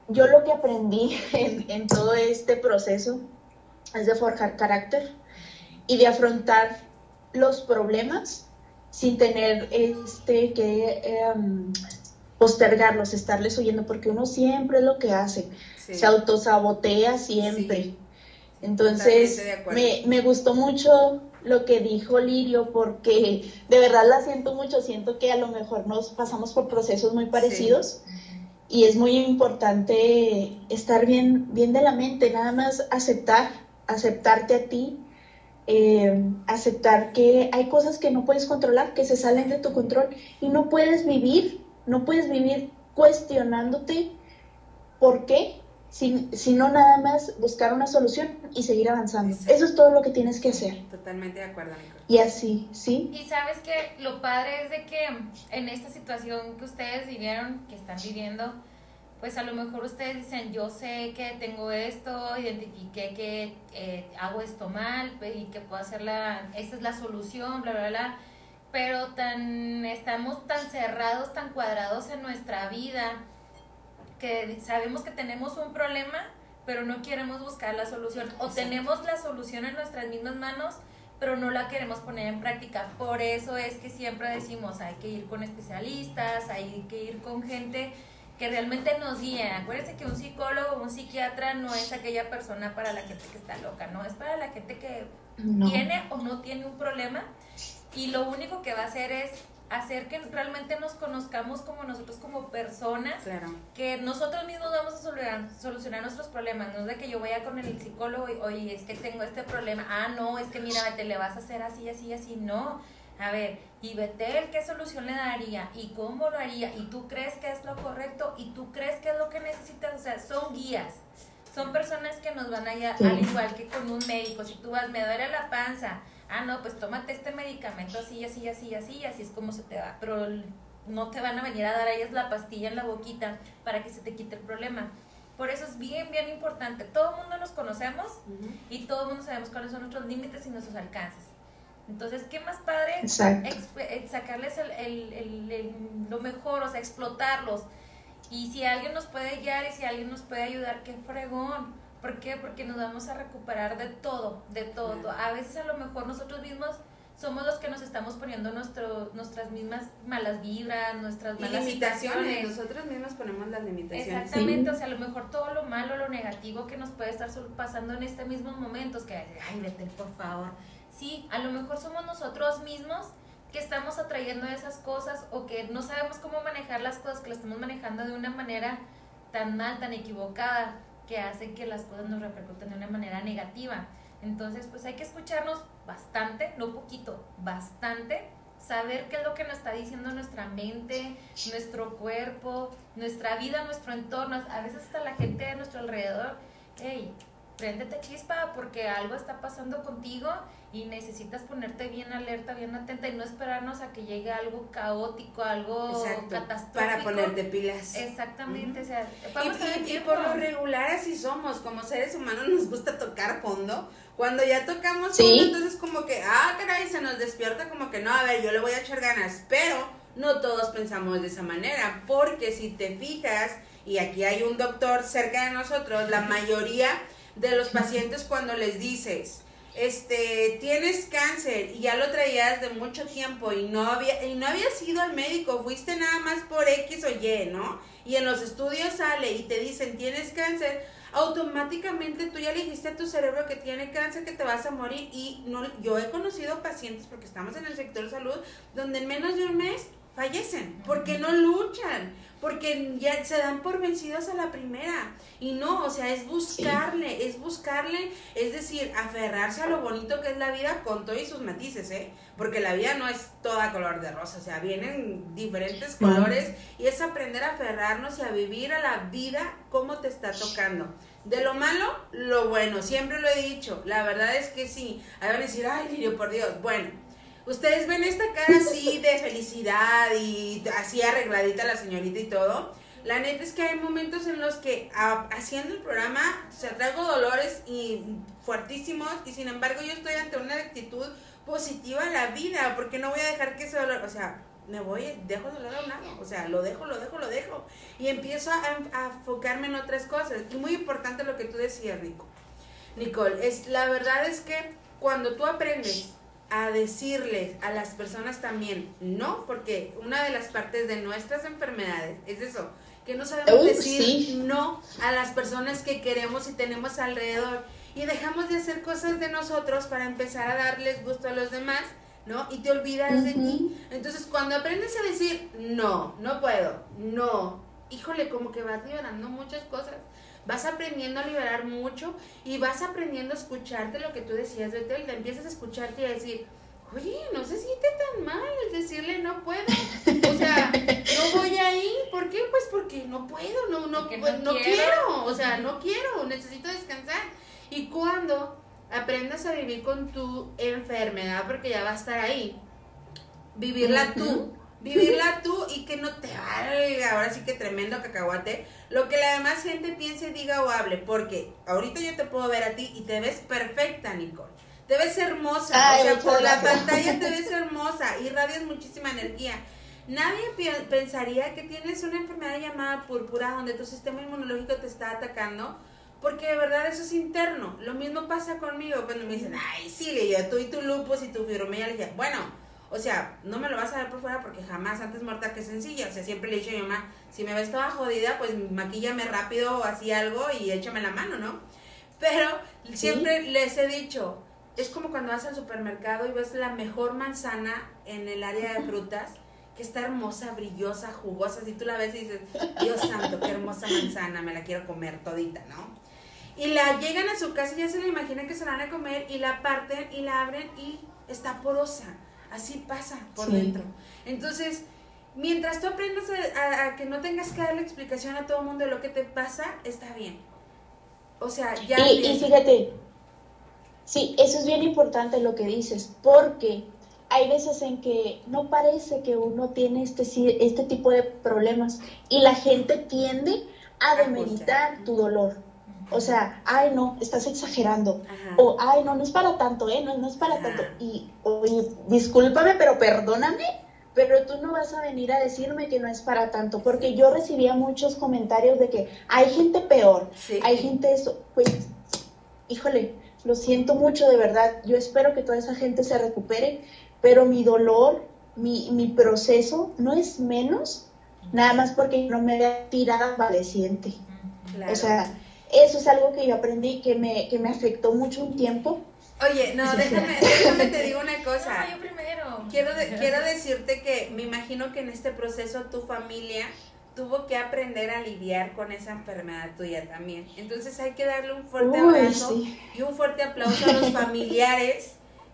yo lo que aprendí en, en todo este proceso es de forjar carácter y de afrontar los problemas sin tener este que em, postergarlos, estarles oyendo, porque uno siempre es lo que hace, Sí. se autosabotea siempre. Sí. Entonces, me, me gustó mucho lo que dijo Lirio, porque de verdad la siento mucho, siento que a lo mejor nos pasamos por procesos muy parecidos y es muy importante estar bien, bien de la mente, nada más aceptar, aceptarte a ti, eh, aceptar que hay cosas que no puedes controlar, que se salen de tu control y no puedes vivir, no puedes vivir cuestionándote por qué, si- sino nada más buscar una solución y seguir avanzando. Exacto. Eso es todo lo que tienes que hacer. Totalmente de acuerdo, Nicole. Y así, ¿sí? Y sabes que lo padre es de que en esta situación que ustedes vivieron, que están viviendo, pues a lo mejor ustedes dicen, yo sé que tengo esto, identifiqué que eh, hago esto mal y que puedo hacer la, esta es la solución, bla, bla, bla. Pero tan, estamos tan cerrados, tan cuadrados en nuestra vida, que sabemos que tenemos un problema, pero no queremos buscar la solución. O tenemos la solución en nuestras mismas manos, pero no la queremos poner en práctica. Por eso es que siempre decimos, hay que ir con especialistas, hay que ir con gente que realmente nos guíe. Acuérdense que un psicólogo o un psiquiatra no es aquella persona para la gente que está loca, no, es para la gente que No. tiene o no tiene un problema y lo único que va a hacer es hacer que realmente nos conozcamos como nosotros como personas Claro. que nosotros mismos vamos a solucionar, solucionar nuestros problemas, no es de que yo vaya con el psicólogo y, oye, es que tengo este problema, ah, no, es que mira, te le vas a hacer así, así, así, no. A ver, y Betel, ¿qué solución le daría? ¿Y cómo lo haría? ¿Y tú crees que es lo correcto? ¿Y tú crees que es lo que necesitas? O sea, son guías. Son personas que nos van a ayudar, Sí. al igual que con un médico. Si tú vas, me duele la panza, ah, no, pues tómate este medicamento así, así, así, así, así es como se te va. Pero no te van a venir a dar a ellas la pastilla en la boquita para que se te quite el problema. Por eso es bien, bien importante. Todo el mundo nos conocemos y todo el mundo sabemos cuáles son nuestros límites y nuestros alcances. Entonces, ¿qué más padre? Eh, sacarles el, el- el- el- lo mejor, o sea, explotarlos. Y si alguien nos puede guiar y si alguien nos puede ayudar, qué fregón. ¿Por qué? Porque nos vamos a recuperar de todo, de todo. A veces a lo mejor nosotros mismos somos los que nos estamos poniendo nuestro, nuestras mismas malas vibras, nuestras Y malas limitaciones, situaciones. nosotros mismos ponemos las limitaciones. Exactamente, o sea, a lo mejor todo lo malo, lo negativo que nos puede estar pasando en estos mismos momentos, que, ay, Betel, por favor. Sí, a lo mejor somos nosotros mismos que estamos atrayendo esas cosas o que no sabemos cómo manejar las cosas, que lo estamos manejando de una manera tan mal, tan equivocada, que hace que las cosas nos repercuten de una manera negativa. Entonces, pues hay que escucharnos bastante, no poquito, bastante, saber qué es lo que nos está diciendo nuestra mente, nuestro cuerpo, nuestra vida, nuestro entorno, a veces hasta la gente de nuestro alrededor, hey, préndete chispa porque algo está pasando contigo y necesitas ponerte bien alerta, bien atenta y no esperarnos a que llegue algo caótico, algo Exacto. catastrófico. Para ponerte pilas. Exactamente, o sea, Y, por lo regular así somos, como seres humanos nos gusta tocar fondo. Cuando ya tocamos Sí. fondo, entonces como que, ah, caray, se nos despierta como que no, a ver, yo le voy a echar ganas, pero no todos pensamos de esa manera, porque si te fijas, y aquí hay un doctor cerca de nosotros, la mayoría de los pacientes cuando les dices, este, tienes cáncer y ya lo traías de mucho tiempo y no había y no habías ido al médico, fuiste nada más por X o Y, ¿no? Y en los estudios sale y te dicen, "Tienes cáncer." Automáticamente tú ya le dijiste a tu cerebro que tiene cáncer, que te vas a morir y no yo he conocido pacientes porque estamos en el sector salud donde en menos de un mes fallecen porque no luchan, porque ya se dan por vencidos a la primera. Y no, o sea, es buscarle, es buscarle, es decir, aferrarse a lo bonito que es la vida con todos y sus matices, ¿eh? Porque la vida no es toda color de rosa, o sea, vienen diferentes colores y es aprender a aferrarnos y a vivir a la vida como te está tocando. De lo malo, lo bueno, siempre lo he dicho, la verdad es que sí. Ahí van a decir, ay, Lirio, por Dios, bueno. Ustedes ven esta cara así de felicidad y así arregladita la señorita y todo. La neta es que hay momentos en los que haciendo el programa, o sea, traigo dolores y fuertísimos y sin embargo yo estoy ante una actitud positiva a la vida porque no voy a dejar que ese dolor, o sea, me voy, dejo el dolor a un lado, o sea, lo dejo, lo dejo, lo dejo y empiezo a, enfocarme en otras cosas. Y muy importante lo que tú decías, Rico. Nicole, es, la verdad es que cuando tú aprendes a decirles a las personas también no, porque una de las partes de nuestras enfermedades es eso, que no sabemos decir sí. no a las personas que queremos y tenemos alrededor y dejamos de hacer cosas de nosotros para empezar a darles gusto a los demás, ¿no? Y te olvidas de ti. Entonces, cuando aprendes a decir no, no puedo, no, híjole, como que vas liberando muchas cosas. Vas aprendiendo a liberar mucho y vas aprendiendo a escucharte lo que tú decías, Betel, te empiezas a escucharte y a decir, oye, no se siente tan mal el decirle no puedo. O sea, no voy ahí. ¿Por qué? Pues porque no puedo, no, no, pues, no no quiero. quiero. O sea, no quiero, necesito descansar. Y cuando aprendas a vivir con tu enfermedad, porque ya va a estar ahí, vivirla tú, vivirla tú y que no te valga, ahora sí que tremendo cacahuate, lo que la demás gente piense, diga o hable, porque ahorita yo te puedo ver a ti y te ves perfecta, Nicole. Te ves hermosa, Ay, o sea, por la pantalla te ves hermosa, irradias muchísima energía. Nadie pensaría que tienes una enfermedad llamada púrpura donde tu sistema inmunológico te está atacando, porque de verdad eso es interno. Lo mismo pasa conmigo cuando me dicen, ay, sí, le yo, tú y tu lupus y tu fibromialgia. Bueno, o sea, no me lo vas a ver por fuera porque jamás antes muerta que sencilla. O sea, siempre le he dicho a mi mamá, si me ves toda jodida, pues maquíllame rápido o así algo y échame la mano, ¿no? Pero siempre les he dicho, es como cuando vas al supermercado y ves la mejor manzana en el área de frutas, que está hermosa, brillosa, jugosa, si tú la ves y dices, Dios santo, qué hermosa manzana, me la quiero comer todita, ¿no? Y la llegan a su casa y ya se la imaginan que se la van a comer y la parten y la abren y está porosa. Así pasa por Sí. dentro. Entonces, mientras tú aprendas a, a- a que no tengas que darle explicación a todo el mundo de lo que te pasa, está bien. O sea, ya... Y, fíjate, sí, eso es bien importante lo que dices, porque hay veces en que no parece que uno tiene este, este tipo de problemas y la gente tiende a A demeritar tu dolor. O sea, ay no, estás exagerando. Ajá. O ay no, no es para tanto, ¿eh? No, no es para Ajá. tanto. Y, oye, discúlpame, pero perdóname, pero tú no vas a venir a decirme que no es para tanto, porque yo recibía muchos comentarios de que hay gente peor, Sí. hay gente eso, pues, híjole, lo siento mucho de verdad, yo espero que toda esa gente se recupere, pero mi dolor, mi, mi proceso no es menos, nada más porque no me vea tirada valeciente. Claro. O sea, eso es algo que yo aprendí que me, que me afectó mucho un tiempo. Oye, no, déjame, déjame te digo una cosa. No, yo primero. Quiero, de- quiero decirte que me imagino que en este proceso tu familia tuvo que aprender a lidiar con esa enfermedad tuya también. Entonces hay que darle un fuerte Uy, abrazo sí. y un fuerte aplauso a los familiares,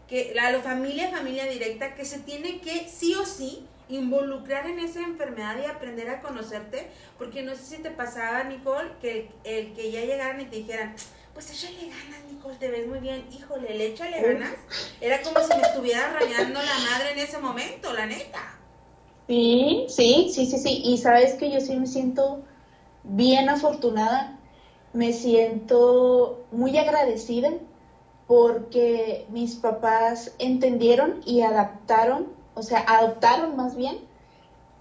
que, a la familia, familia directa, que se tiene que sí o sí involucrar en esa enfermedad y aprender a conocerte, porque no sé si te pasaba, Nicole, que el, el que ya llegaran y te dijeran, pues échale ganas, Nicole, te ves muy bien, híjole, le échale ganas. Era como si me estuviera rayando la madre en ese momento, la neta. Sí, sí, sí, sí, sí. Y sabes que yo sí me siento bien afortunada, me siento muy agradecida porque mis papás entendieron y adaptaron, o sea, adoptaron más bien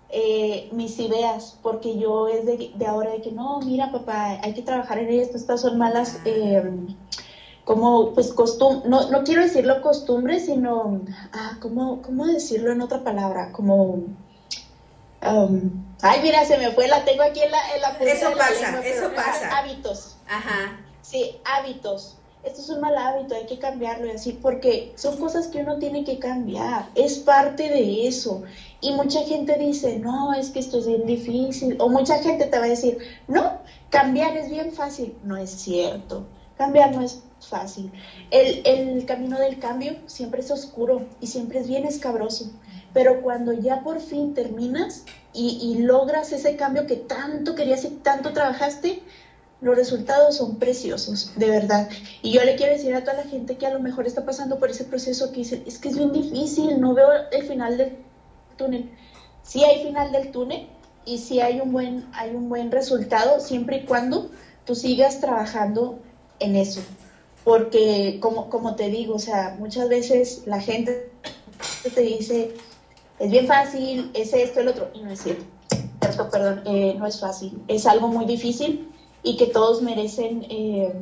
eh, mis ideas, porque yo es de, de ahora de que no, mira papá, hay que trabajar en esto, estas son malas, eh, como pues costum no, no quiero decirlo costumbre, sino, ah, ¿cómo, ¿cómo decirlo en otra palabra? Como... Um, ay, mira, se me fue, la tengo aquí en la, en la punta Eso de la pasa, lengua, eso pasa. Hábitos, Ajá. sí, hábitos. Esto es un mal hábito, hay que cambiarlo y así, porque son cosas que uno tiene que cambiar, es parte de eso. Y mucha gente dice, no, es que esto es bien difícil, o mucha gente te va a decir, no, cambiar es bien fácil. No es cierto, cambiar no es fácil. El, el camino del cambio siempre es oscuro y siempre es bien escabroso, pero cuando ya por fin terminas y, y logras ese cambio que tanto querías y tanto trabajaste, los resultados son preciosos, de verdad. Y yo le quiero decir a toda la gente que a lo mejor está pasando por ese proceso que dice, es que es bien difícil, no veo el final del túnel. Sí hay final del túnel y sí hay un buen, hay un buen resultado siempre y cuando tú sigas trabajando en eso. Porque como, como te digo, o sea, muchas veces la gente te dice, es bien fácil, es esto, el otro, y no es cierto. Cierto, perdón, eh, no es fácil, es algo muy difícil y que todos merecen eh,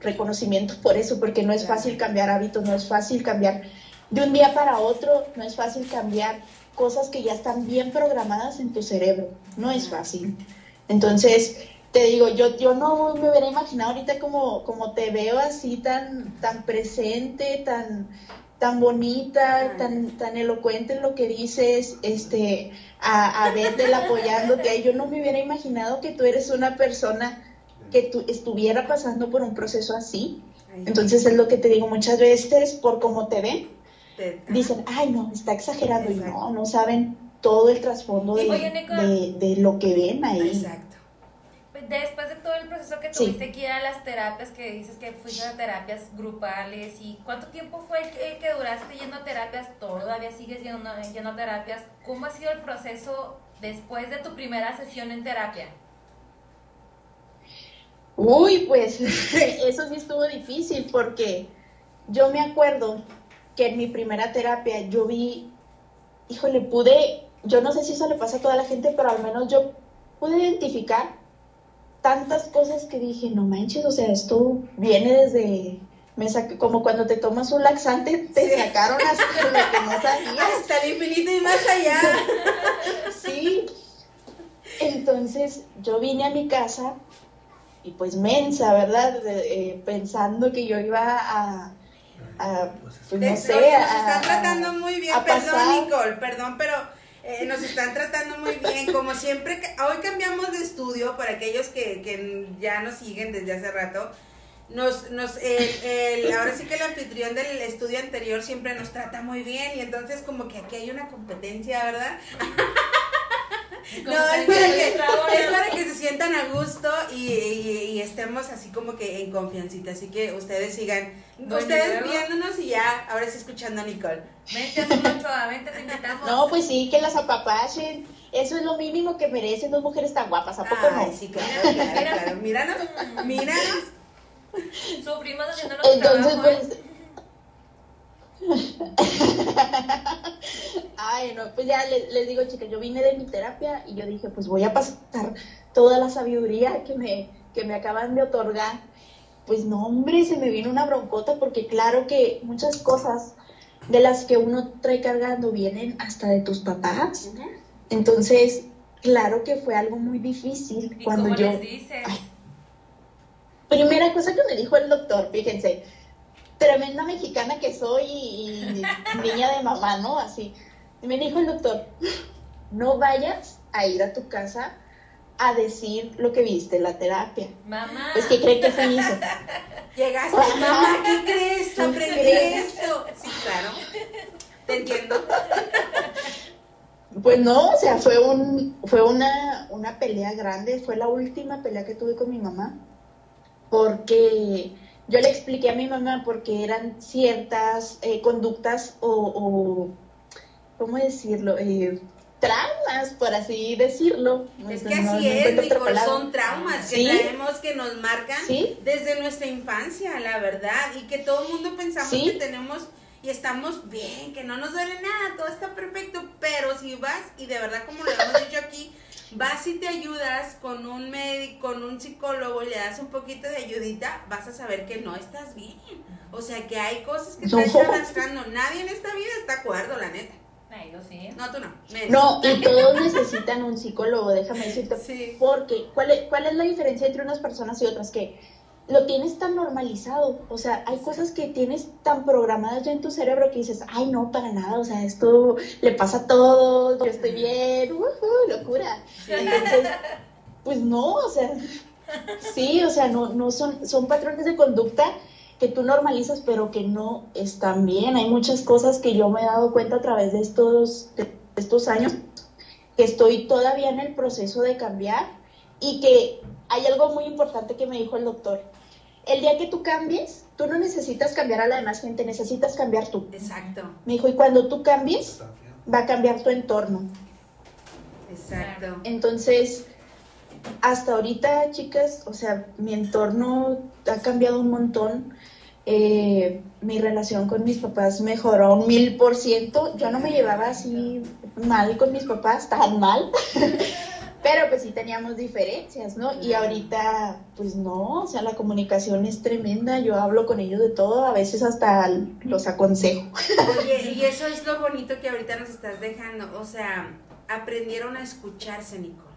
reconocimiento por eso, porque no es fácil cambiar hábitos, no es fácil cambiar de un día para otro, no es fácil cambiar cosas que ya están bien programadas en tu cerebro, no es fácil. Entonces, te digo, yo, yo no me hubiera imaginado ahorita como, como te veo así tan, tan presente, tan, tan bonita, tan, tan elocuente en lo que dices, este, a, a Bethel apoyándote. Yo no me hubiera imaginado que tú eres una persona que tú estuviera pasando por un proceso así. Entonces es lo que te digo muchas veces, por cómo te ven, Te- dicen, ay no, está exagerando y no, no saben todo el trasfondo de, de, de lo que ven ahí. Exacto. Después de todo el proceso que Sí. tuviste que ir a las terapias, que dices que fuiste a terapias grupales, ¿y cuánto tiempo fue que, que duraste yendo a terapias? ¿Todavía sigues yendo, yendo a terapias? ¿Cómo ha sido el proceso después de tu primera sesión en terapia? Uy, pues eso sí estuvo difícil porque yo me acuerdo que en mi primera terapia yo vi, híjole, pude, yo no sé si eso le pasa a toda la gente, pero al menos yo pude identificar tantas cosas que dije, no manches, o sea, esto viene desde, me saqué, como cuando te tomas un laxante, te sacaron hasta lo que no sabías. Hasta el infinito y más allá. Sí. Entonces yo vine a mi casa y pues mensa, ¿verdad? De- eh, pensando que yo iba a, a, pues no sé, nos a- están a- tratando muy bien, perdón pasar. Nicole, perdón, pero eh, nos están tratando muy bien. Como siempre, hoy cambiamos de estudio para aquellos que, que ya nos siguen desde hace rato. Nos, nos, el- el- ahora sí que el anfitrión del estudio anterior siempre nos trata muy bien y entonces como que aquí hay una competencia, ¿verdad? No, es para, que, es para que se sientan a gusto y, y- y estemos así como que en confiancita. Así que ustedes sigan, ustedes viéndonos y ya, ahora sí escuchando a Nicole. Vente a Ochoa, vente, te invitamos. No, pues sí, que las apapachen. Eso es lo mínimo que merecen dos mujeres tan guapas, ¿a poco Ay, no? sí, claro, claro, claro. Míranos, míranos. Sufrimos haciendo Entonces, trabajo. ¿eh? Ay, no, pues ya les, les digo, chicas, yo vine de mi terapia y yo dije, pues voy a pasar toda la sabiduría que me, que me acaban de otorgar. Pues no, hombre, se me vino una broncota porque claro que muchas cosas de las que uno trae cargando vienen hasta de tus papás. Entonces, claro que fue algo muy difícil ¿Y cuando cómo yo... les dices? Primera cosa que me dijo el doctor, fíjense, tremenda mexicana que soy y, y niña de mamá, ¿no? Así. Y me dijo el doctor, no vayas a ir a tu casa a decir lo que viste la terapia. Mamá. Pues, ¿qué cree que se hizo? Llegaste, Ajá. mamá, ¿qué crees? ¿Qué Aprendí crees? esto. Sí, claro. Te entiendo. Pues no, o sea, fue un, fue una, una pelea grande, fue la última pelea que tuve con mi mamá, porque yo le expliqué a mi mamá porque eran ciertas eh, conductas o, o, ¿cómo decirlo? Eh, traumas, por así decirlo. Es que no- así no es, Nicole, son traumas que Sí. traemos que nos marcan Sí. desde nuestra infancia, la verdad, y que todo el mundo pensamos Sí. que tenemos y estamos bien, que no nos duele nada, todo está perfecto, pero si vas y de verdad como lo hemos dicho aquí, vas y te ayudas con un médico, con un psicólogo, le das un poquito de ayudita, vas a saber que no estás bien. O sea, que hay cosas que No. estás arrastrando. Nadie en esta vida está acuerdo, la neta. Ay, yo sí. No, tú no. menos. No, y todos necesitan un psicólogo, déjame decirte. Sí. Porque, ¿cuál es, ¿cuál es la diferencia entre unas personas y otras? Que lo tienes tan normalizado, o sea, hay cosas que tienes tan programadas ya en tu cerebro que dices, ay, no, para nada, o sea, esto le pasa a todos, yo estoy bien, ujú, locura. Entonces, pues no, o sea, sí, o sea, no, no son, son patrones de conducta que tú normalizas, pero que no están bien. Hay muchas cosas que yo me he dado cuenta a través de estos, de estos años, que estoy todavía en el proceso de cambiar y que hay algo muy importante que me dijo el doctor. El día que tú cambies, tú no necesitas cambiar a la demás gente, necesitas cambiar tú. Exacto, Me dijo, y cuando tú cambies, va a cambiar tu entorno. exacto. Entonces, hasta ahorita, chicas, o sea, mi entorno ha cambiado un montón. Eh, mi relación con mis papás mejoró un mil por ciento. Yo no me llevaba así mal con mis papás, tan mal. pero pues sí teníamos diferencias, ¿no? Y ahorita, pues no, o sea, la comunicación es tremenda, yo hablo con ellos de todo, a veces hasta los aconsejo. Oye, y eso es lo bonito que ahorita nos estás dejando, o sea, aprendieron a escucharse, Nicole.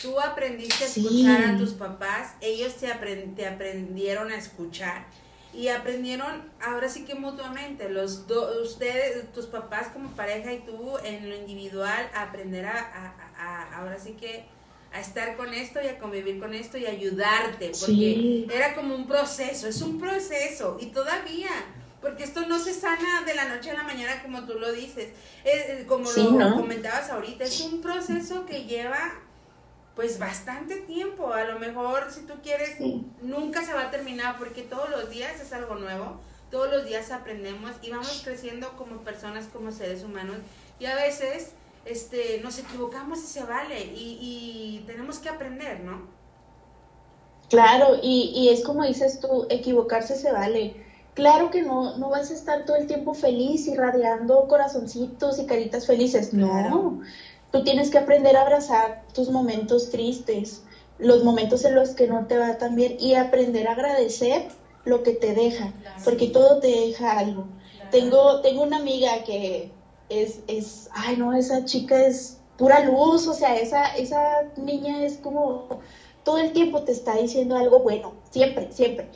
Tú aprendiste a escuchar a tus papás, ellos te, te aprendieron a escuchar y aprendieron ahora sí que mutuamente, los dos, ustedes, tus papás como pareja y tú en lo individual, a aprender a, ahora sí que a estar con esto y a convivir con esto y ayudarte, porque era como un proceso, es un proceso y todavía, porque esto no se sana de la noche a la mañana como tú lo dices, como lo comentabas ahorita, es un proceso que lleva pues bastante tiempo. A lo mejor si tú quieres, nunca se va a terminar porque todos los días es algo nuevo, todos los días aprendemos y vamos creciendo como personas, como seres humanos y a veces este, nos equivocamos y se vale y, tenemos que aprender, ¿no? Claro, y, y es como dices tú, equivocarse se vale. Claro que no, no vas a estar todo el tiempo feliz y radiando corazoncitos y caritas felices, no. Tú tienes que aprender a abrazar tus momentos tristes, los momentos en los que no te va tan bien y aprender a agradecer lo que te deja, porque todo te deja algo. Tengo, tengo una amiga que es, es, ay no, esa chica es pura luz, o sea, esa, esa niña es como todo el tiempo te está diciendo algo bueno, siempre, siempre.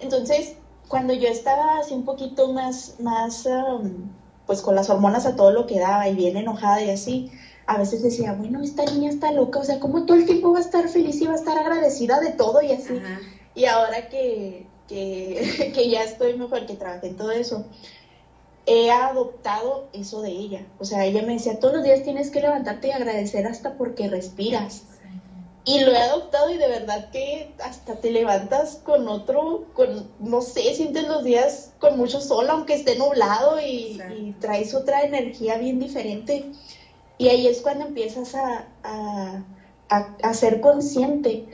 Entonces, cuando yo estaba así un poquito más, más, um, pues con las hormonas a todo lo que daba y bien enojada y así, a veces decía, bueno, esta niña está loca, o sea, como todo el tiempo va a estar feliz y va a estar agradecida de todo y así. Y ahora que, que, que, ya estoy mejor, que trabajé en todo eso, he adoptado eso de ella. O sea, ella me decía, todos los días tienes que levantarte y agradecer hasta porque respiras. Y lo he adoptado y de verdad que hasta te levantas con otro, con, no sé, sientes los días con mucho sol, aunque esté nublado y, y traes otra energía bien diferente. Y ahí es cuando empiezas a, a, ser consciente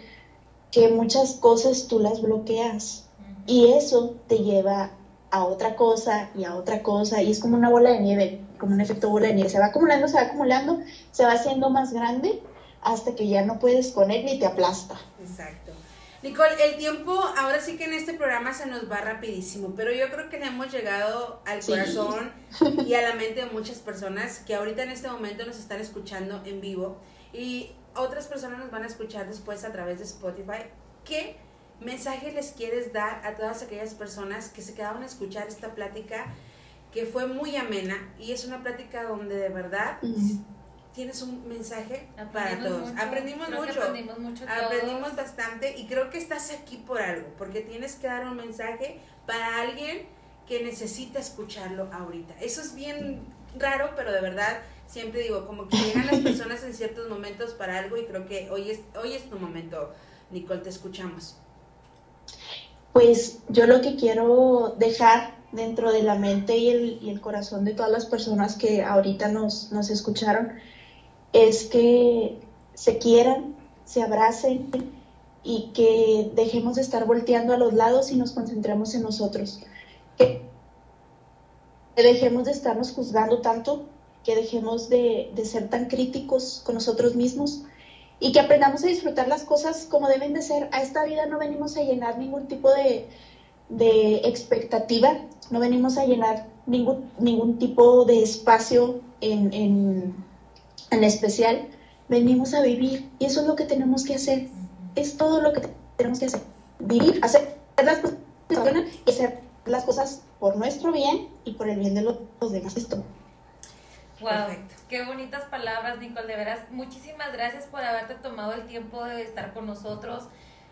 que muchas cosas tú las bloqueas y eso te lleva a otra cosa y a otra cosa y es como una bola de nieve, como un efecto bola de nieve, se va acumulando, se va acumulando, se va haciendo más grande hasta que ya no puedes con él ni te aplasta. Exacto. Nicole, el tiempo ahora sí que en este programa se nos va rapidísimo, pero yo creo que le hemos llegado al corazón y a la mente de muchas personas que ahorita en este momento nos están escuchando en vivo y otras personas nos van a escuchar después a través de Spotify. ¿Qué mensaje les quieres dar a todas aquellas personas que se quedaron a escuchar esta plática que fue muy amena y es una plática donde de verdad tienes un mensaje para todos. aprendimos mucho. Aprendimos mucho. Aprendimos bastante y creo que estás aquí por algo, porque tienes que dar un mensaje para alguien que necesita escucharlo ahorita. Eso es bien raro, pero de verdad siempre digo, como que llegan las personas en ciertos momentos para algo y creo que hoy es, hoy es tu momento, Nicole, te escuchamos. Pues yo lo que quiero dejar dentro de la mente y el, y el corazón de todas las personas que ahorita nos, nos escucharon es que se quieran, se abracen y que dejemos de estar volteando a los lados y nos concentremos en nosotros. Que dejemos de estarnos juzgando tanto, que dejemos de, ser tan críticos con nosotros mismos y que aprendamos a disfrutar las cosas como deben de ser. A esta vida no venimos a llenar ningún tipo de, expectativa, no venimos a llenar ningún, ningún tipo de espacio en en especial, venimos a vivir y eso es lo que tenemos que hacer. Es todo lo que tenemos que hacer. Vivir, hacer las cosas y hacer las cosas por nuestro bien y por el bien de los, demás. Esto. Wow, qué bonitas palabras, Nicole. De veras, muchísimas gracias por haberte tomado el tiempo de estar con nosotros.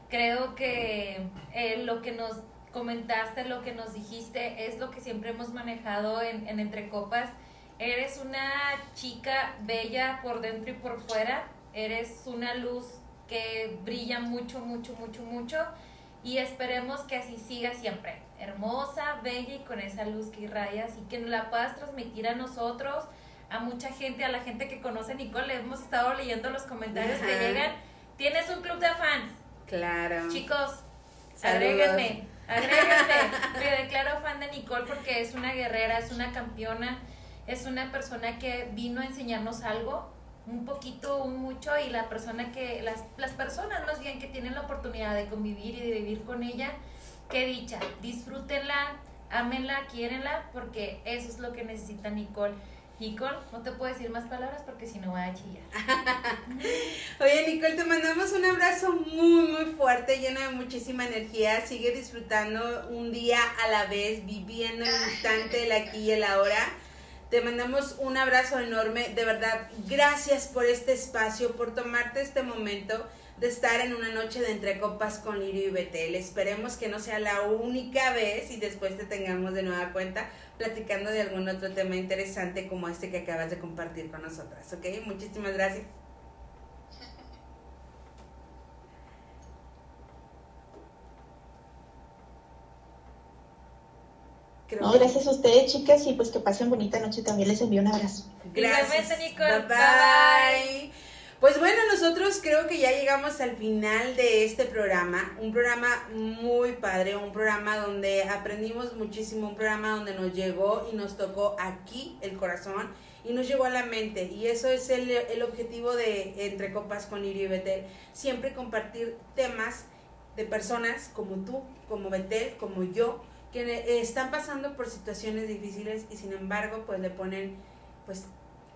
Creo que eh, lo que nos comentaste, lo que nos dijiste, es lo que siempre hemos manejado en, en Entre Copas Eres una chica bella por dentro y por fuera. Eres una luz que brilla mucho, mucho, mucho, mucho. Y esperemos que así siga siempre. Hermosa, bella y con esa luz que irradias y que nos la puedas transmitir a nosotros, a mucha gente, a la gente que conoce a Nicole. Hemos estado leyendo los comentarios que llegan. Tienes un club de fans. Claro. Chicos, agréguenme, agréguenme. Me declaro fan de Nicole porque es una guerrera, es una campeona es una persona que vino a enseñarnos algo un poquito, un mucho, y la persona que, las, las personas más bien que tienen la oportunidad de convivir y de vivir con ella, qué dicha, disfrútenla, ámenla, quiérenla, porque eso es lo que necesita Nicole. Nicole, no te puedo decir más palabras porque si no voy a chillar. Oye, Nicole, te mandamos un abrazo muy, muy fuerte, lleno de muchísima energía. Sigue disfrutando un día a la vez, viviendo el instante, el aquí y el ahora. Te mandamos un abrazo enorme. De verdad, gracias por este espacio, por tomarte este momento de estar en una noche de entre copas con Lirio y Betel. Esperemos que no sea la única vez y después te tengamos de nueva cuenta platicando de algún otro tema interesante como este que acabas de compartir con nosotras. ¿Ok? Muchísimas gracias. Creo No, que- gracias a ustedes, chicas, y pues que pasen bonita noche. También les envío un abrazo. Gracias. Nicole. Bye, bye. Pues bueno, nosotros creo que ya llegamos al final de este programa. Un programa muy padre, un programa donde aprendimos muchísimo, un programa donde nos llegó y nos tocó aquí el corazón y nos llegó a la mente. Y eso es el, el objetivo de Entre Copas con Irio y Betel. Siempre compartir temas de personas como tú, como Betel, como yo, que eh, están pasando por situaciones difíciles y sin embargo pues le ponen pues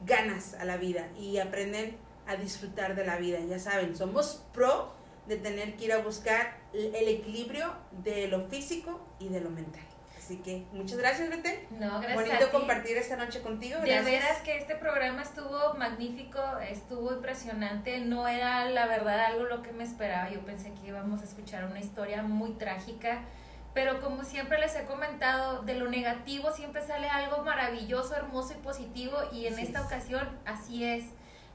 ganas a la vida y aprenden a disfrutar de la vida. Ya saben, somos pro de tener que ir a buscar el equilibrio de lo físico y de lo mental. Así que muchas gracias, Betel. No, gracias. a Bonito ti. compartir esta noche contigo. De Gracias. veras que este programa estuvo magnífico, estuvo impresionante, no era la verdad algo lo que me esperaba, yo pensé que íbamos a escuchar una historia muy trágica, pero como siempre les he comentado, de lo negativo siempre sale algo maravilloso, hermoso y positivo y en Así esta es. ocasión así es,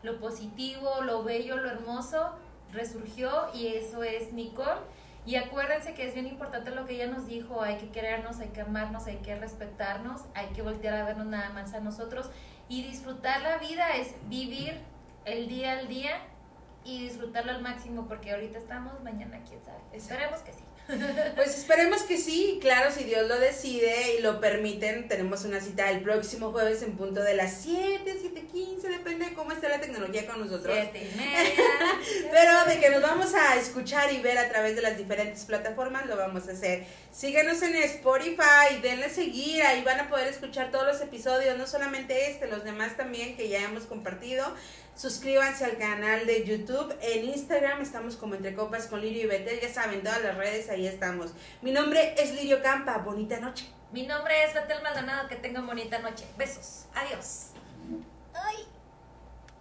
lo positivo, lo bello, lo hermoso resurgió y eso es Nicole. Y acuérdense que es bien importante lo que ella nos dijo, hay que querernos, hay que amarnos, hay que respetarnos, hay que voltear a vernos nada más a nosotros y disfrutar la vida es vivir el día al día y disfrutarlo al máximo porque ahorita estamos, mañana quién sabe. Esperemos que sí. Pues esperemos que sí, claro, si Dios lo decide y lo permiten, tenemos una cita el próximo jueves en punto de las 7, 7.15, depende de cómo esté la tecnología con nosotros. Siete y media. Pero de que nos vamos a escuchar y ver a través de las diferentes plataformas, lo vamos a hacer. Síganos en Spotify, denle seguir, ahí van a poder escuchar todos los episodios, no solamente este, los demás también que ya hemos compartido. Suscríbanse al canal de YouTube, en Instagram estamos como Entre Copas con Lirio y Betel, ya saben, todas las redes ahí estamos. Mi nombre es Lirio Campa, bonita noche. Mi nombre es Betel Maldonado, que tengan bonita noche. Besos. Adiós. Ay.